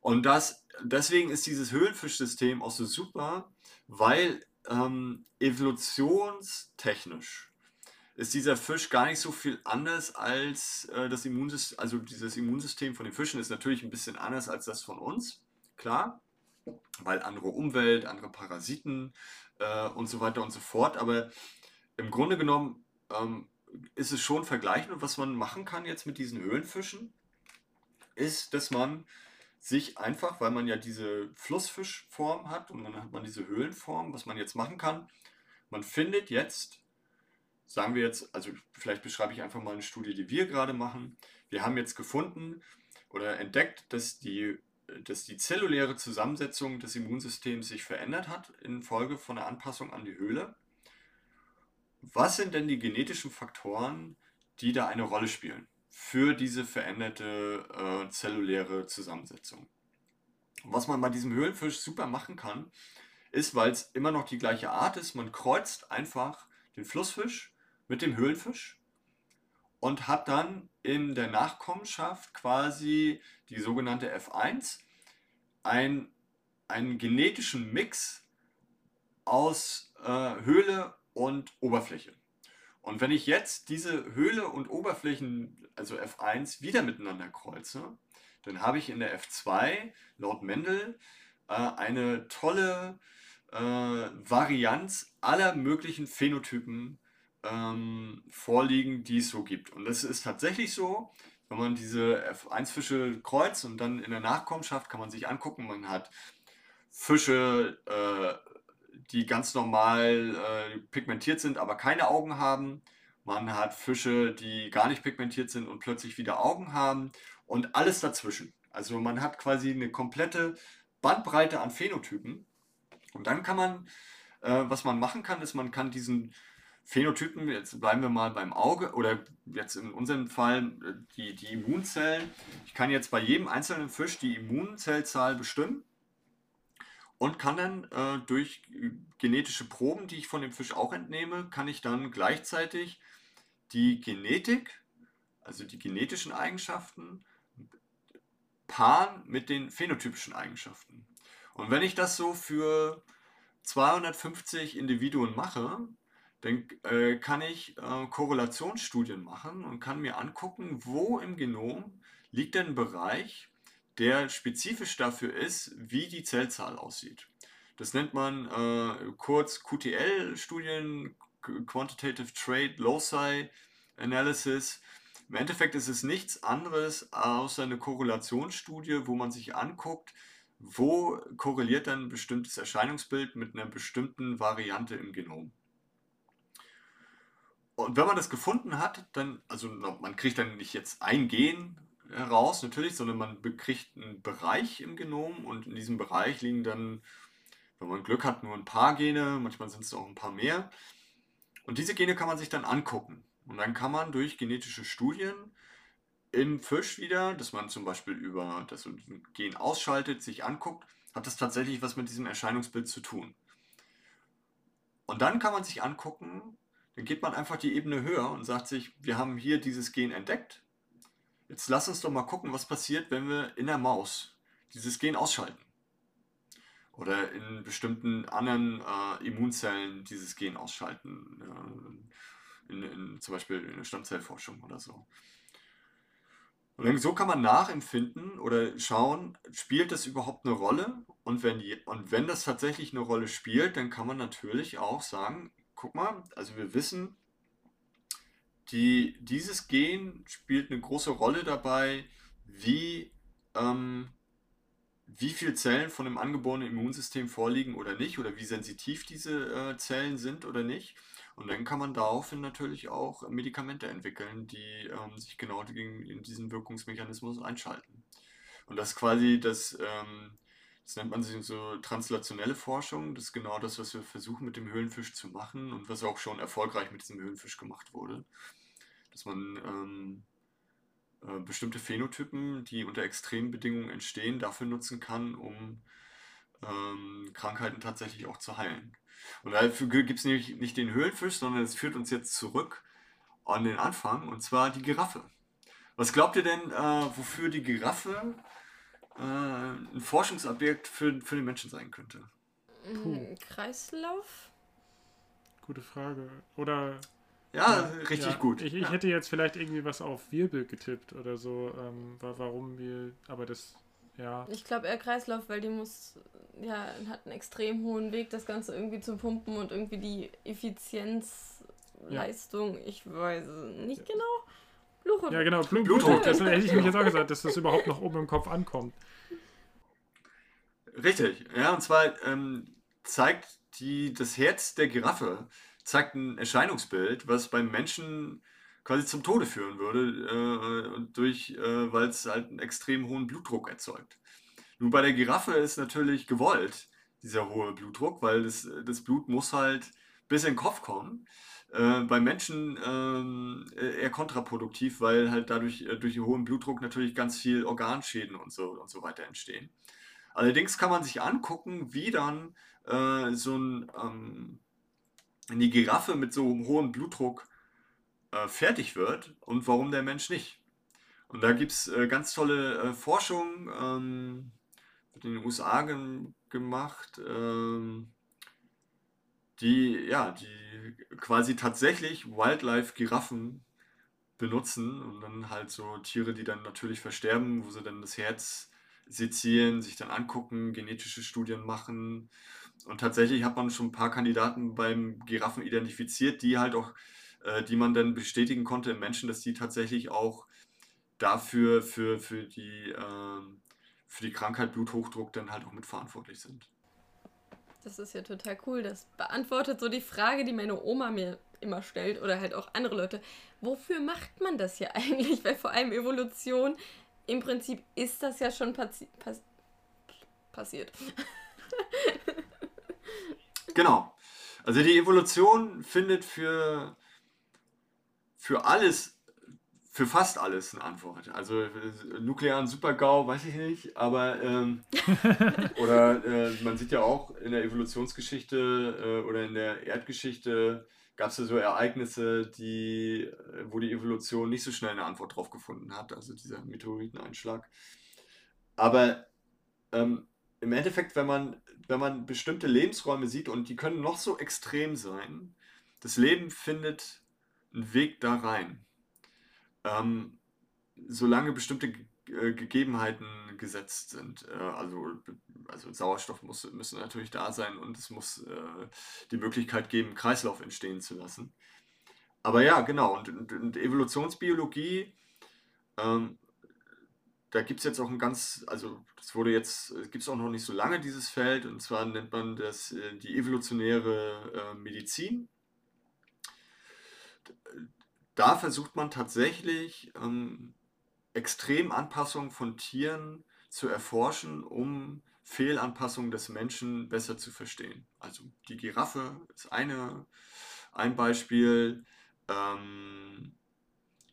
Und das, deswegen ist dieses Höhlenfischsystem auch so super, weil ähm, evolutionstechnisch ist dieser Fisch gar nicht so viel anders als äh, das Immunsystem, also dieses Immunsystem von den Fischen ist natürlich ein bisschen anders als das von uns klar, weil andere Umwelt, andere Parasiten äh, und so weiter und so fort. Aber im Grunde genommen ähm, ist es schon vergleichend. Und was man machen kann jetzt mit diesen Höhlenfischen, ist, dass man sich einfach, weil man ja diese Flussfischform hat und dann hat man diese Höhlenform, was man jetzt machen kann, man findet jetzt, sagen wir jetzt, also vielleicht beschreibe ich einfach mal eine Studie, die wir gerade machen. Wir haben jetzt gefunden oder entdeckt, dass die dass die zelluläre Zusammensetzung des Immunsystems sich verändert hat infolge von der Anpassung an die Höhle. Was sind denn die genetischen Faktoren, die da eine Rolle spielen für diese veränderte äh, zelluläre Zusammensetzung? was man bei diesem Höhlenfisch super machen kann, ist, weil es immer noch die gleiche Art ist, man kreuzt einfach den Flussfisch mit dem Höhlenfisch und hat dann in der Nachkommenschaft quasi die sogenannte F1, ein, einen genetischen Mix aus äh, Höhle und Oberfläche. Und wenn ich jetzt diese Höhle und Oberflächen, also F1, wieder miteinander kreuze, dann habe ich in der F2 laut Mendel äh, eine tolle äh, Varianz aller möglichen Phänotypen ähm, vorliegen, die es so gibt. Und das ist tatsächlich so, wenn man diese F1-Fische kreuzt und dann in der Nachkommenschaft kann man sich angucken, man hat Fische, äh, die ganz normal äh, pigmentiert sind, aber keine Augen haben. Man hat Fische, die gar nicht pigmentiert sind und plötzlich wieder Augen haben und alles dazwischen. Also man hat quasi eine komplette Bandbreite an Phänotypen. Und dann kann man, äh, was man machen kann, ist, man kann diesen Phänotypen, jetzt bleiben wir mal beim Auge oder jetzt in unserem Fall äh, die, die Immunzellen. Ich kann jetzt bei jedem einzelnen Fisch die Immunzellzahl bestimmen und kann dann äh, durch genetische Proben, die ich von dem Fisch auch entnehme, kann ich dann gleichzeitig die Genetik, also die genetischen Eigenschaften, paaren mit den phänotypischen Eigenschaften. Und wenn ich das so für 250 Individuen mache, dann äh, kann ich äh, Korrelationsstudien machen und kann mir angucken, wo im Genom liegt ein Bereich, der spezifisch dafür ist, wie die Zellzahl aussieht. Das nennt man äh, kurz QTL-Studien, Quantitative Trait Loci Analysis. Im Endeffekt ist es nichts anderes außer eine Korrelationsstudie, wo man sich anguckt, wo korreliert dann ein bestimmtes Erscheinungsbild mit einer bestimmten Variante im Genom. Und wenn man das gefunden hat, dann, also man kriegt dann nicht jetzt ein Gen heraus natürlich, sondern man bekriegt einen Bereich im Genom und in diesem Bereich liegen dann, wenn man Glück hat, nur ein paar Gene, manchmal sind es auch ein paar mehr. Und diese Gene kann man sich dann angucken. Und dann kann man durch genetische Studien im Fisch wieder, dass man zum Beispiel über das Gen ausschaltet, sich anguckt, hat das tatsächlich was mit diesem Erscheinungsbild zu tun. Und dann kann man sich angucken, dann geht man einfach die Ebene höher und sagt sich, wir haben hier dieses Gen entdeckt. Jetzt lass uns doch mal gucken, was passiert, wenn wir in der Maus dieses Gen ausschalten. Oder in bestimmten anderen äh, Immunzellen dieses Gen ausschalten. Äh, in, in, zum Beispiel in der Stammzellforschung oder so. Und dann, so kann man nachempfinden oder schauen, spielt das überhaupt eine Rolle? Und wenn, die, und wenn das tatsächlich eine Rolle spielt, dann kann man natürlich auch sagen, guck mal, also wir wissen, die, dieses Gen spielt eine große Rolle dabei, wie, ähm, wie viele Zellen von dem angeborenen Immunsystem vorliegen oder nicht, oder wie sensitiv diese äh, Zellen sind oder nicht. Und dann kann man daraufhin natürlich auch Medikamente entwickeln, die ähm, sich genau gegen diesen Wirkungsmechanismus einschalten. Und das ist quasi das, ähm, das nennt man sich so translationelle Forschung. Das ist genau das, was wir versuchen mit dem Höhlenfisch zu machen und was auch schon erfolgreich mit diesem Höhlenfisch gemacht wurde. Dass man ähm, äh, bestimmte Phänotypen, die unter extremen Bedingungen entstehen, dafür nutzen kann, um ähm, Krankheiten tatsächlich auch zu heilen. Und dafür gibt es nämlich nicht den Höhlenfisch, sondern es führt uns jetzt zurück an den Anfang, und zwar die Giraffe. Was glaubt ihr denn, äh, wofür die Giraffe äh, ein Forschungsobjekt für, für den Menschen sein könnte? Puh. Kreislauf? Gute Frage. Oder. Ja, ja richtig ja, gut. Ich, ich ja. hätte jetzt vielleicht irgendwie was auf Wirbel getippt oder so, ähm, warum wir. Aber das. Ja. Ich glaube eher Kreislauf, weil die muss. Ja, hat einen extrem hohen Weg, das Ganze irgendwie zu pumpen und irgendwie die Effizienzleistung, ich weiß nicht genau. Blutdruck. Ja, genau, Blut Blutdruck. Das hätte ich mich jetzt auch gesagt, dass das überhaupt noch oben im Kopf ankommt. Richtig, ja, und zwar ähm, zeigt die, das Herz der Giraffe zeigt ein Erscheinungsbild, was beim Menschen quasi zum Tode führen würde, äh, durch, äh, weil es halt einen extrem hohen Blutdruck erzeugt. Nun bei der Giraffe ist natürlich gewollt dieser hohe Blutdruck, weil das, das Blut muss halt bis in den Kopf kommen. Äh, bei Menschen ähm, eher kontraproduktiv, weil halt dadurch äh, durch den hohen Blutdruck natürlich ganz viel Organschäden und so und so weiter entstehen. Allerdings kann man sich angucken, wie dann äh, so ein, ähm, eine Giraffe mit so einem hohen Blutdruck äh, fertig wird und warum der Mensch nicht. Und da gibt es äh, ganz tolle äh, Forschung, ähm, wird in den USA ge gemacht, ähm, die, ja, die quasi tatsächlich Wildlife-Giraffen benutzen und dann halt so Tiere, die dann natürlich versterben, wo sie dann das Herz sezieren, sich dann angucken, genetische Studien machen. Und tatsächlich hat man schon ein paar Kandidaten beim Giraffen identifiziert, die halt auch, äh, die man dann bestätigen konnte im Menschen, dass die tatsächlich auch dafür, für, für, die, äh, für die Krankheit Bluthochdruck dann halt auch mitverantwortlich sind. Das ist ja total cool. Das beantwortet so die Frage, die meine Oma mir immer stellt oder halt auch andere Leute. Wofür macht man das hier [LAUGHS] eigentlich? Weil vor allem Evolution, im Prinzip ist das ja schon passi pass passiert. [LAUGHS] genau. Also die Evolution findet für, für alles für fast alles eine Antwort. Also äh, nuklearen Supergau, weiß ich nicht, aber ähm, [LAUGHS] oder äh, man sieht ja auch in der Evolutionsgeschichte äh, oder in der Erdgeschichte gab es ja so Ereignisse, die, äh, wo die Evolution nicht so schnell eine Antwort drauf gefunden hat, also dieser Meteoriteneinschlag. Aber ähm, im Endeffekt, wenn man, wenn man bestimmte Lebensräume sieht und die können noch so extrem sein, das Leben findet einen Weg da rein ähm, solange bestimmte äh, Gegebenheiten gesetzt sind. Äh, also, also Sauerstoff muss müssen natürlich da sein und es muss äh, die Möglichkeit geben, Kreislauf entstehen zu lassen. Aber ja, genau, und, und, und Evolutionsbiologie, ähm, da gibt es jetzt auch ein ganz, also das wurde jetzt, gibt es auch noch nicht so lange dieses Feld, und zwar nennt man das äh, die evolutionäre äh, Medizin. Da versucht man tatsächlich ähm, Extremanpassungen von Tieren zu erforschen, um Fehlanpassungen des Menschen besser zu verstehen. Also die Giraffe ist eine, ein Beispiel. Ähm,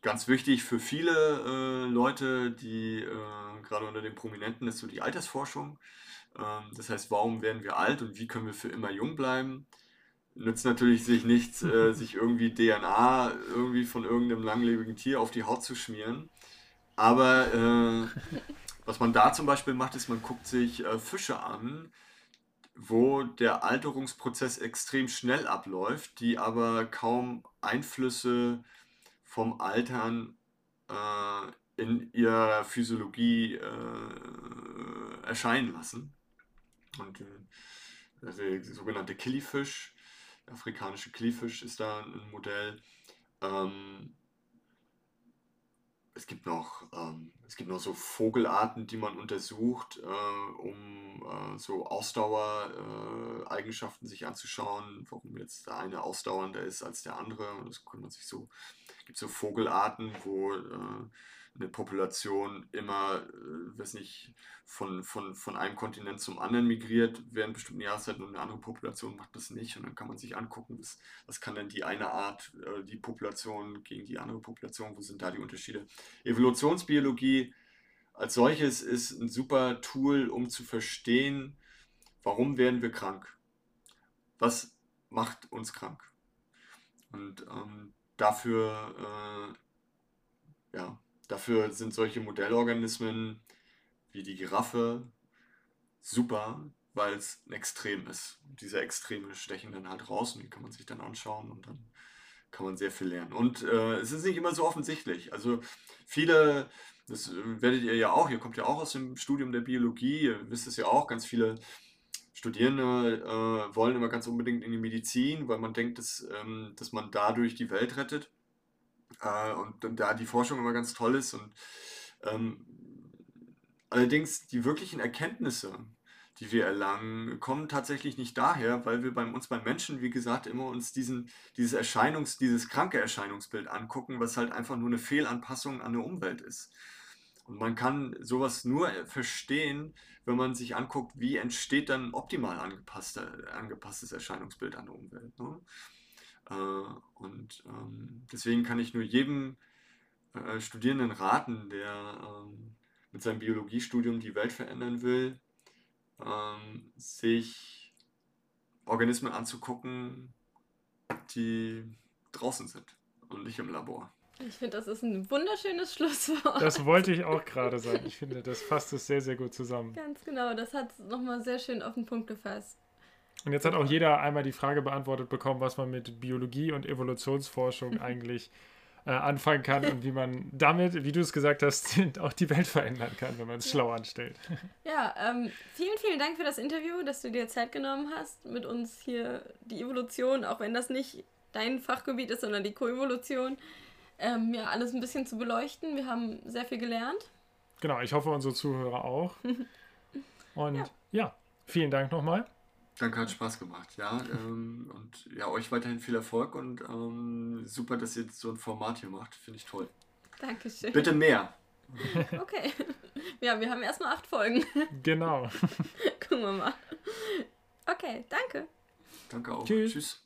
ganz wichtig für viele äh, Leute, die äh, gerade unter den Prominenten ist so die Altersforschung. Ähm, das heißt, warum werden wir alt und wie können wir für immer jung bleiben? Nützt natürlich sich nichts, äh, [LAUGHS] sich irgendwie DNA irgendwie von irgendeinem langlebigen Tier auf die Haut zu schmieren. Aber äh, was man da zum Beispiel macht, ist, man guckt sich äh, Fische an, wo der Alterungsprozess extrem schnell abläuft, die aber kaum Einflüsse vom Altern äh, in ihrer Physiologie äh, erscheinen lassen. Und äh, der sogenannte Killifisch, afrikanische Killifisch ist da ein Modell. Ähm, es gibt noch, ähm, es gibt noch so Vogelarten, die man untersucht, äh, um äh, so Ausdauereigenschaften äh, sich anzuschauen, warum jetzt der eine ausdauernder ist als der andere. Und das kann man sich so, gibt so Vogelarten, wo äh, eine Population immer, äh, weiß nicht, von, von, von einem Kontinent zum anderen migriert während bestimmten Jahreszeiten und eine andere Population macht das nicht. Und dann kann man sich angucken, was, was kann denn die eine Art, äh, die Population gegen die andere Population, wo sind da die Unterschiede. Evolutionsbiologie als solches ist ein super Tool, um zu verstehen, warum werden wir krank? Was macht uns krank? Und ähm, dafür, äh, ja, Dafür sind solche Modellorganismen wie die Giraffe super, weil es ein Extrem ist. Diese Extreme stechen dann halt raus und die kann man sich dann anschauen und dann kann man sehr viel lernen. Und äh, es ist nicht immer so offensichtlich. Also viele, das äh, werdet ihr ja auch, ihr kommt ja auch aus dem Studium der Biologie, ihr wisst es ja auch, ganz viele Studierende äh, wollen immer ganz unbedingt in die Medizin, weil man denkt, dass, ähm, dass man dadurch die Welt rettet. Äh, und, und, da die Forschung immer ganz toll ist. Und ähm, allerdings die wirklichen Erkenntnisse, die wir erlangen, kommen tatsächlich nicht daher, weil wir bei uns beim Menschen, wie gesagt, immer uns diesen, dieses Erscheinungs-, dieses kranke Erscheinungsbild angucken, was halt einfach nur eine Fehlanpassung an der Umwelt ist. Und man kann sowas nur verstehen, wenn man sich anguckt, wie entsteht dann optimal angepasstes Erscheinungsbild an der Umwelt. Ne? Äh, und ähm, deswegen kann ich nur jedem äh, Studierenden raten, der ähm, mit seinem Biologiestudium die Welt verändern will, ähm, sich Organismen anzugucken, die draußen sind und nicht im Labor. Ich finde, das ist ein wunderschönes [LAUGHS] Schlusswort. Das wollte ich auch gerade sagen. Ich finde, das fasst es sehr, sehr gut zusammen. Ganz genau, das hat es nochmal sehr schön auf den Punkt gefasst. Und jetzt hat auch jeder einmal die Frage beantwortet bekommen, was man mit Biologie und Evolutionsforschung eigentlich äh, anfangen kann und wie man damit, wie du es gesagt hast, [LAUGHS] auch die Welt verändern kann, wenn man es ja. schlau anstellt. [LAUGHS] Ja, ähm, vielen, vielen Dank für das Interview, dass du dir Zeit genommen hast, mit uns hier die Evolution, auch wenn das nicht dein Fachgebiet ist, sondern die Koevolution, ähm, ja, alles ein bisschen zu beleuchten. Wir haben sehr viel gelernt. Genau, ich hoffe, unsere Zuhörer auch. [LAUGHS] Und ja, ja vielen Dank nochmal. Danke, hat Spaß gemacht, ja. Ähm, und ja, euch weiterhin viel Erfolg und ähm, super, dass ihr so ein Format hier macht. Finde ich toll. Dankeschön. Bitte mehr. Okay. [LAUGHS] Ja, wir haben erstmal acht Folgen. [LAUGHS] Genau. Gucken wir mal. Okay, danke. Danke auch. Tschüss. Tschüss.